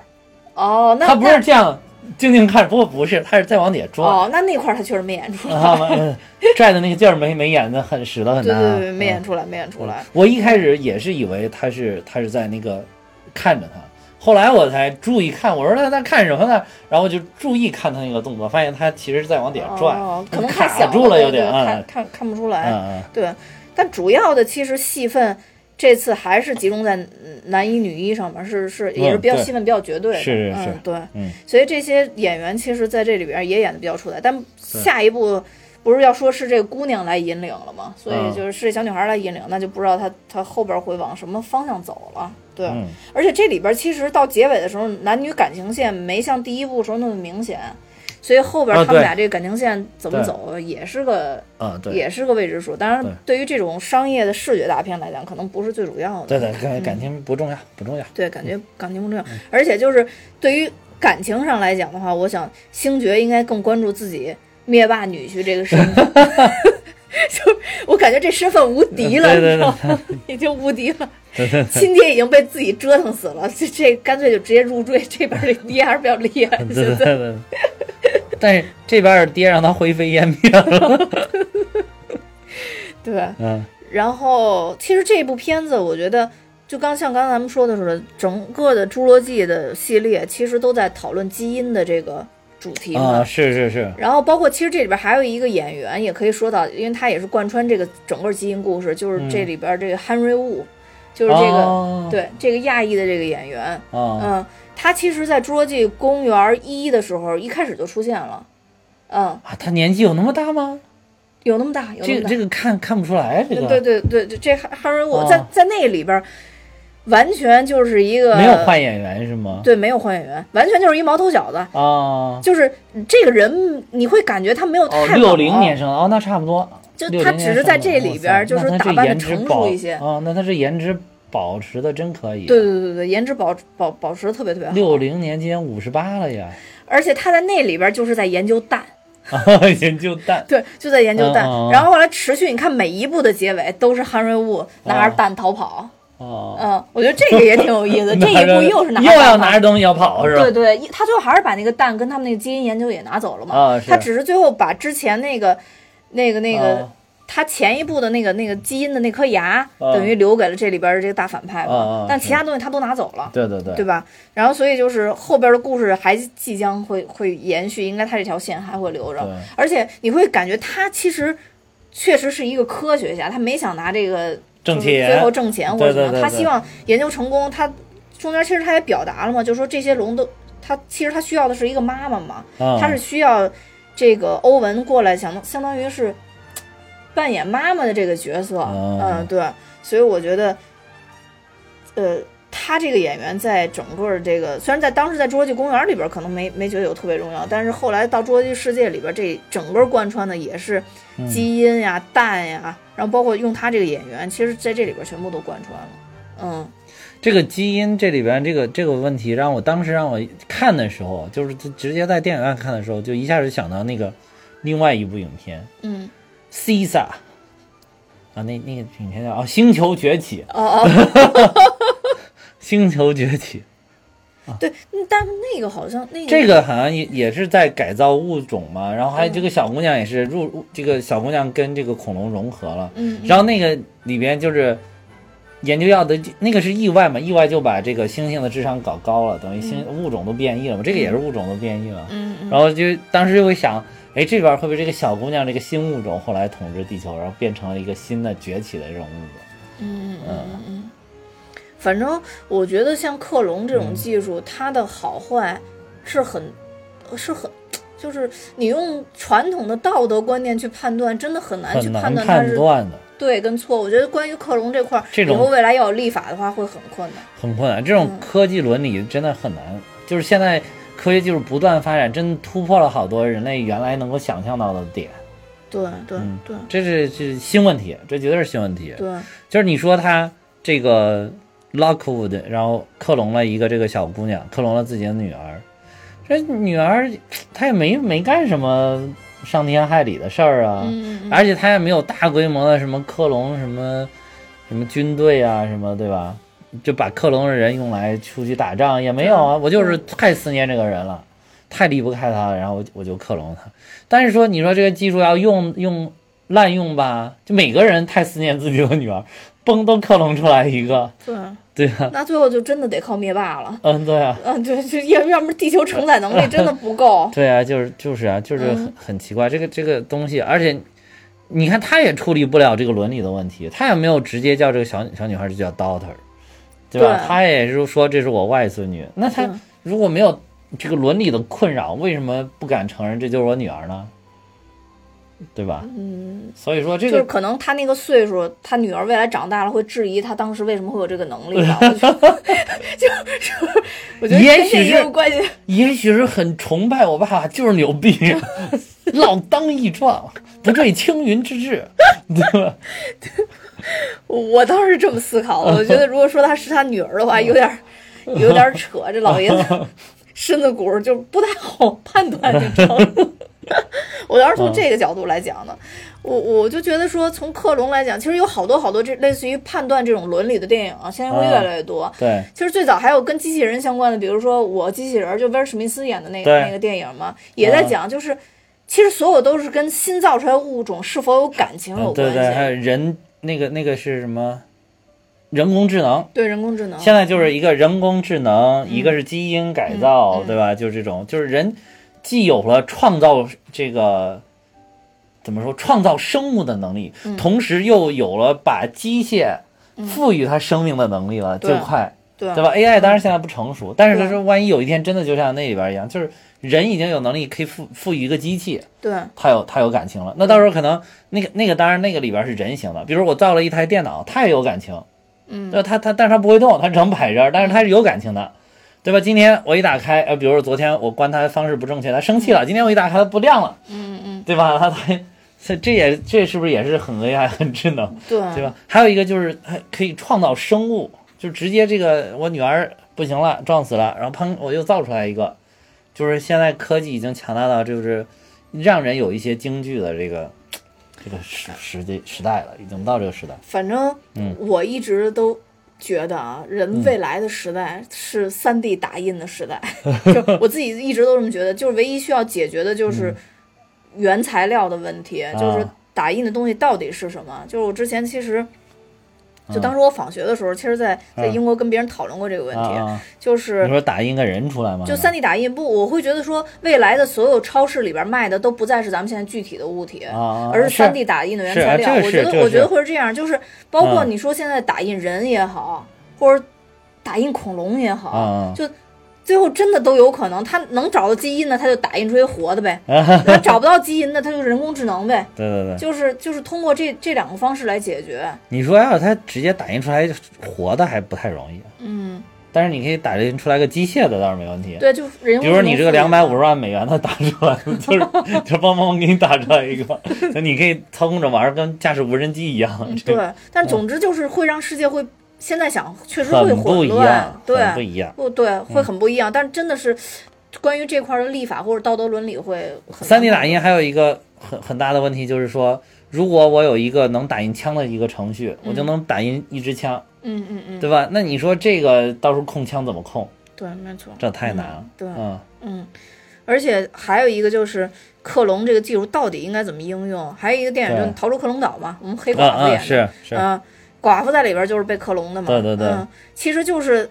哦，那他不是这样静静看，不过不是，他是在往底下拽。哦，那那块儿他确实没演出来，啊，嗯拽的那个劲儿没没演的很使的很难啊。对对对，没演嗯出来，没演出来。我一开始也是以为他是他是在那个看着他，后来我才注意看，我说他在看什么呢？然后我就注意看他那个动作，发现他其实是在往底下拽，哦，可能太卡小住了有点，看嗯看看不出来。嗯对，但主要的其实戏份这次还是集中在嗯男一女一上面，是是也是比较戏份比较绝对的，是是是嗯对，嗯所以这些演员其实在这里边也演的比较出彩，但下一步。不是要说是这个姑娘来引领了吗？所以嗯就是是这小女孩来引领，那就不知道她她后边会往什么方向走了。对，嗯而且这里边其实到结尾的时候，男女感情线没像第一部时候那么明显，所以后边他们俩这个感情线怎么走也是个也是个未知数。当然对，于这种商业的视觉大片来讲，可能不是最主要的。对对，感感情不重要，不重要。对，感觉感情不重要。而且就是对于感情上来讲的话，我想星爵应该更关注自己灭霸女婿这个身份。*laughs* 就我感觉这身份无敌了，对对你知道吗？已经无敌了。*laughs* 亲爹已经被自己折腾死了，*laughs* 这这干脆就直接入赘。这边这爹还是比较厉害，*laughs* 对现在对对。但是这边的爹让他灰飞烟灭了。对。嗯然后，其实这部片子，我觉得就刚像刚才咱们说的似的，整个的《侏罗纪》的系列其实都在讨论基因的这个主题嘛。啊，是是是，然后包括其实这里边还有一个演员也可以说到，因为他也是贯穿这个整个基因故事，就是这里边这个汉瑞雾，就是这个、哦对这个亚裔的这个演员，啊，嗯，他其实在《侏罗纪公园一》的时候一开始就出现了，嗯，啊，他年纪有那么大吗？有那么大，有那么大。这个这个看看不出来，这个对对对对，这汉汉瑞沃哦在在那里边完全就是一个没有换演员是吗？对没有换演员，完全就是一毛头小子，啊，就是这个人你会感觉他没有哦，太六零老年生的哦，那差不多。60就他只是在这里边儿就是打扮的成熟一些。哦，那他这颜值保持的真可以。对对对对，颜值保保保持的特别特别好。六零年今年五十八了呀，*laughs* 而且他在那里边就是在研究蛋，研究蛋。对，就在研究蛋。然后后来持续，你看每一部的结尾都是汉瑞雾拿着蛋逃跑。哦，嗯，我觉得这个也挺有意思。*laughs* 这一部又是拿又要拿着东西要跑是吧？对对，他最后还是把那个蛋跟他们那个基因研究也拿走了嘛。啊是他只是最后把之前那个、那个、那个、啊他前一部的那个那个基因的那颗牙，啊等于留给了这里边的这个大反派嘛。啊啊但其他东西他都拿走了。对对对对吧？然后所以就是后边的故事还即将会会延续，应该他这条线还会留着，而且你会感觉他其实确实是一个科学家，他没想拿这个就是挣钱最后挣钱或者怎么，对对对对他希望研究成功。他中间其实他也表达了嘛，就说这些龙都他其实他需要的是一个妈妈嘛，啊他是需要这个欧文过来，相相当于是扮演妈妈的这个角色，哦。嗯，对，所以我觉得，呃，他这个演员在整个这个，虽然在当时在《侏罗纪公园》里边可能没没觉得有特别重要，但是后来到《侏罗纪世界》里边，这整个贯穿的也是嗯。基因呀、蛋呀，然后包括用他这个演员，其实在这里边全部都贯穿了，嗯这个基因这里边这个这个问题，让我当时让我看的时候，就是直接在电影院看的时候，就一下子想到那个另外一部影片嗯，《Caesar》啊，那那个影片叫啊《星球崛起》，哦哦，*laughs* 星球崛起，*laughs* 对，嗯但是那个好像那个这个好像也也是在改造物种嘛，然后还有这个小姑娘也是入这个小姑娘跟这个恐龙融合了，嗯，嗯。然后那个里边就是研究药的那个是意外嘛，意外就把这个猩猩的智商搞高了，等于猩物种都变异了嘛，这个也是物种都变异了。嗯嗯。然后就当时就会想，哎，这边会不会这个小姑娘这个新物种后来统治地球，然后变成了一个新的崛起的这种物种？嗯嗯嗯嗯，反正我觉得像克隆这种技术，它的好坏是很是很就是你用传统的道德观念去判断，真的很难去判断它是判断的，对跟错。我觉得关于克隆这块儿，这种以后未来要有立法的话会很困难。很困难。这种嗯科技伦理真的很难，就是现在科学技术不断发展，真突破了好多人类原来能够想象到的点。对对嗯对这是这是新问题，这绝对是新问题。对，就是你说他这个 Lockwood，然后克隆了一个这个小姑娘，克隆了自己的女儿，这女儿她也没没干什么伤天害理的事儿啊，而且他也没有大规模的什么克隆什么什么军队啊什么，对吧？就把克隆的人用来出去打仗也没有啊，我就是太思念这个人了，太离不开他了，然后我我就克隆他。但是说你说这个技术要用用滥用吧，就每个人太思念自己的女儿，嘣都克隆出来一个，对，对啊？那最后就真的得靠灭霸了。嗯，对啊，嗯，对，就要要不然地球承载能力 *laughs* 真的不够。对啊，就是就是啊，就是很嗯很奇怪，这个这个东西，而且你看他也处理不了这个伦理的问题，他也没有直接叫这个小小女孩就叫 daughter，对吧？对他也是说这是我外孙女，那他如果没有这个伦理的困扰，为什么不敢承认这就是我女儿呢？对吧？嗯，所以说这个就是可能他那个岁数，他女儿未来长大了会质疑他当时为什么会有这个能力 *laughs* 就是我觉得也许是关系。也许是很崇拜我爸爸，就是牛逼，*laughs* 老当益壮，不坠青云之志，对吧？*laughs* 我我倒是这么思考的，我觉得如果说他是他女儿的话，有点儿有点扯，这老爷子身子骨就不太好判断这程度。*laughs* 我倒是从这个角度来讲的，我我就觉得说，从克隆来讲，其实有好多好多这类似于判断这种伦理的电影啊，现在会越来越多。对，其实最早还有跟机器人相关的，比如说我机器人儿，就威尔史密斯演的那个那个电影嘛，也在讲，就是其实所有都是跟新造出来物种是否有感情有关系。对，还有人那个那个是什么？人工智能，对人工智能，现在就是一个人工智能，一个是基因改造，对吧？就是这种，就是人既有了创造这个怎么说创造生物的能力，嗯。同时又有了把机械赋予它生命的能力了，对就快，对对吧？AI 当然现在不成熟，但是它对说万一有一天真的就像那里边一样，就是人已经有能力可以赋赋予一个机器，对。它有它有感情了，那到时候可能那个那个当然那个里边是人形的，比如我造了一台电脑，它也有感情，嗯。对吧？它它但是它不会动，它只能摆这儿，但是它是有感情的，对吧？今天我一打开，呃，比如说昨天我关它方式不正确，它生气了，今天我一打开它不亮了，嗯嗯，对吧？它它这这也这是不是也是很 AI 很智能，对对吧？还有一个就是还可以创造生物，就直接这个我女儿不行了，撞死了，然后砰我又造出来一个，就是现在科技已经强大到就是让人有一些惊惧的这个这个时时代时代了，已经到这个时代。反正嗯我一直都觉得啊，人未来的时代是三 D 打印的时代，*laughs* 就我自己一直都这么觉得，就是唯一需要解决的就是原材料的问题，就是啊打印的东西到底是什么。就是我之前其实。就嗯当时我访学的时候，其实在，在嗯英国跟别人讨论过这个问题！就是你说打印个人出来吗？就三 D 打印不，我会觉得说，未来的所有超市里边卖的都不再是咱们现在具体的物体，而是是三 D 打印的原材料。我觉得，我觉得会是这样，就是包括嗯你说现在打印人也好，或者打印恐龙也好，啊就最后真的都有可能，他能找到基因的，他就打印出一活的呗；*laughs* 啊！他找不到基因的，他就人工智能呗。对对对，就是就是通过这这两个方式来解决。你说要是他直接打印出来活的还不太容易，嗯，但是你可以打印出来个机械的倒是没问题。对，就人工比如说你这个两百五十万美元的打出来，就是 *laughs* *laughs* 就帮帮给你打出来一个，那你可以操控着玩儿，跟驾驶无人机一样。对，但总之就是会让世界会现在想确实会不一混乱样，，对，不一样。不对，会很不一样。但是真的是关于这块的立法或者道德伦理会很三 D 打印还有一个很很大的问题就是说，如果我有一个能打印枪的一个程序，我就能打印一支枪，嗯嗯嗯，对吧？那你说这个到时候控枪怎么控？对，没错，这太难了。嗯对，嗯，嗯，而且还有一个就是克隆这个技术到底应该怎么应用？还有一个电影就是《逃出克隆岛》嘛，我们黑啊寡妇演的，啊是是，嗯，寡妇在里边就是被克隆的嘛，对对对嗯，其实就是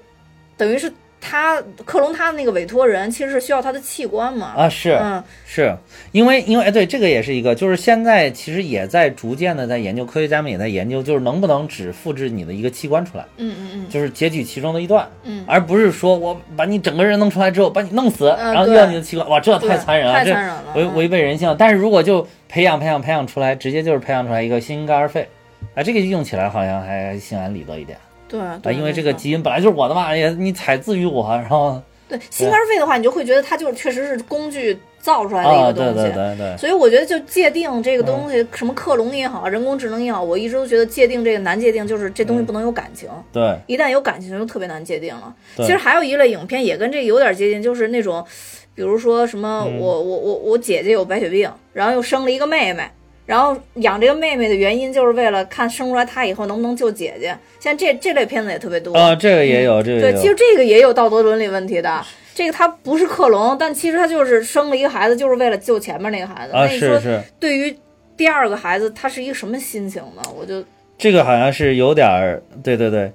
等于是他克隆他的那个委托人其实是需要他的器官嘛？啊，是嗯，是因为因为哎，对，这个也是一个，就是现在其实也在逐渐的在研究，科学家们也在研究，就是能不能只复制你的一个器官出来，嗯嗯嗯就是截取其中的一段，嗯，而不是说我把你整个人弄出来之后把你弄死，然后对要你的器官，哇，这太残忍了，这太残忍了，违嗯违背人性。但是如果就培养培养培养出来，直接就是培养出来一个心肝儿肺，啊，这个用起来好像还心安理得一点对啊，对，因为这个基因本来就是我的嘛，也你采自于我，然后对心肝肺的话，你就会觉得它就是确实是工具造出来的一啊，个东西。对对对对，所以我觉得就界定这个东西，什么克隆也好，人工智能也好，我一直都觉得界定这个难界定，就是这东西不能有感情，对一旦有感情就特别难界定了。其实还有一类影片也跟这个有点接近，就是那种，比如说什么嗯我我我我姐姐有白血病，然后又生了一个妹妹。然后养这个妹妹的原因，就是为了看生出来她以后能不能救姐姐。像这这类片子也特别多啊，这个也有，这个对，其实这个也有道德伦理问题的。这个他不是克隆，但其实他就是生了一个孩子，就是为了救前面那个孩子。啊，那你说是是，对于第二个孩子，他是一个什么心情呢？我就这个好像是有点儿，对对对，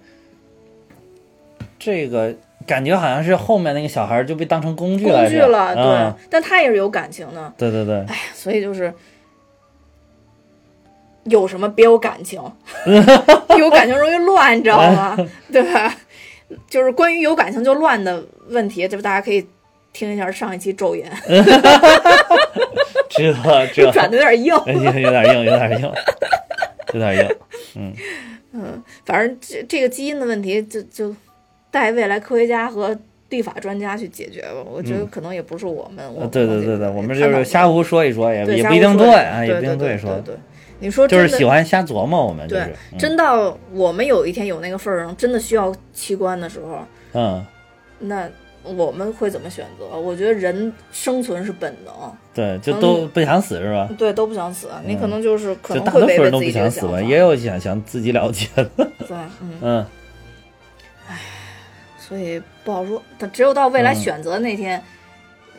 这个感觉好像是后面那个小孩就被当成工具工，具了，对。嗯但他也是有感情的，对对对，哎所以就是有什么别有感情，*laughs* 有感情容易乱，你知道吗？对吧？就是关于有感情就乱的问题，这不大家可以听一下上一期《昼颜》，这这转的有点硬。有有点硬，有点硬，有点硬，嗯嗯，反正这这个基因的问题就就带未来科学家和立法专家去解决吧。我觉得可能也不是我们，对对对对，我们就是瞎胡胡说一说，也也不一定对啊，也不一定对说，对对，你说就是喜欢瞎琢磨，我们就对，嗯真到我们有一天有那个份儿上，真的需要器官的时候，嗯，那我们会怎么选择？我觉得人生存是本能，对，就都不想死是吧？对，都不想死，你可能就是可能会违背自己的不想死吧，也有想想自己了结的，对，*laughs* 嗯，嗯，所以不好说。但只有到未来嗯选择那天，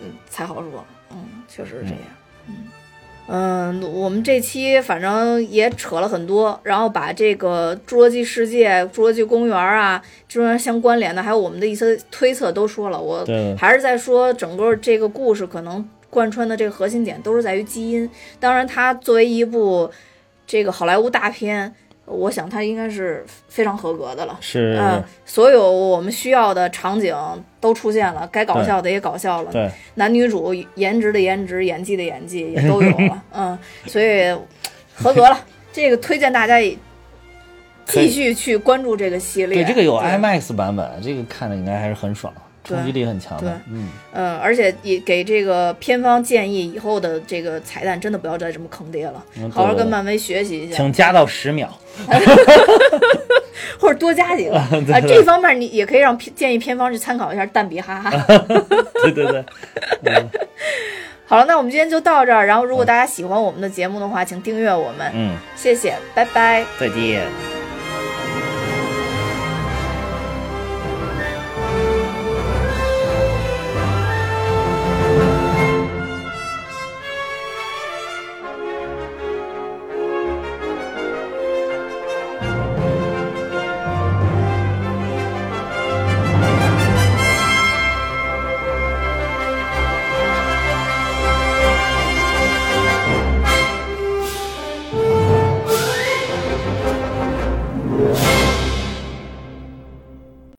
嗯，才好说。嗯，确实是这样。嗯嗯，我们这期反正也扯了很多，然后把这个《侏罗纪世界》《侏罗纪公园》啊，这种相关联的，还有我们的一些推测都说了。我，还是在说整个这个故事可能贯穿的这个核心点都是在于基因。当然，它作为一部这个好莱坞大片，我想它应该是非常合格的了。是，嗯，所有我们需要的场景都出现了，该搞笑的也搞笑了，对，男女主颜值的颜值，演技的演技也都有了，*laughs* 嗯，所以合格了。*laughs* 这个推荐大家也继续去关注这个系列。对，这个有 IMAX 版本，这个看着应该还是很爽，对冲击力很强对的，嗯，嗯，而且也给这个片方建议，以后的这个彩蛋真的不要再这么坑爹了，嗯好好跟漫威学习一下，请加到十秒，*laughs* 或者多加几个。*laughs* 啊、对这方面你也可以让片建议片方去参考一下蛋比哈哈。对 *laughs* 对对，好了，那我们今天就到这儿。然后，如果大家喜欢我们的节目的话，请订阅我们，嗯，谢谢，拜拜。再见。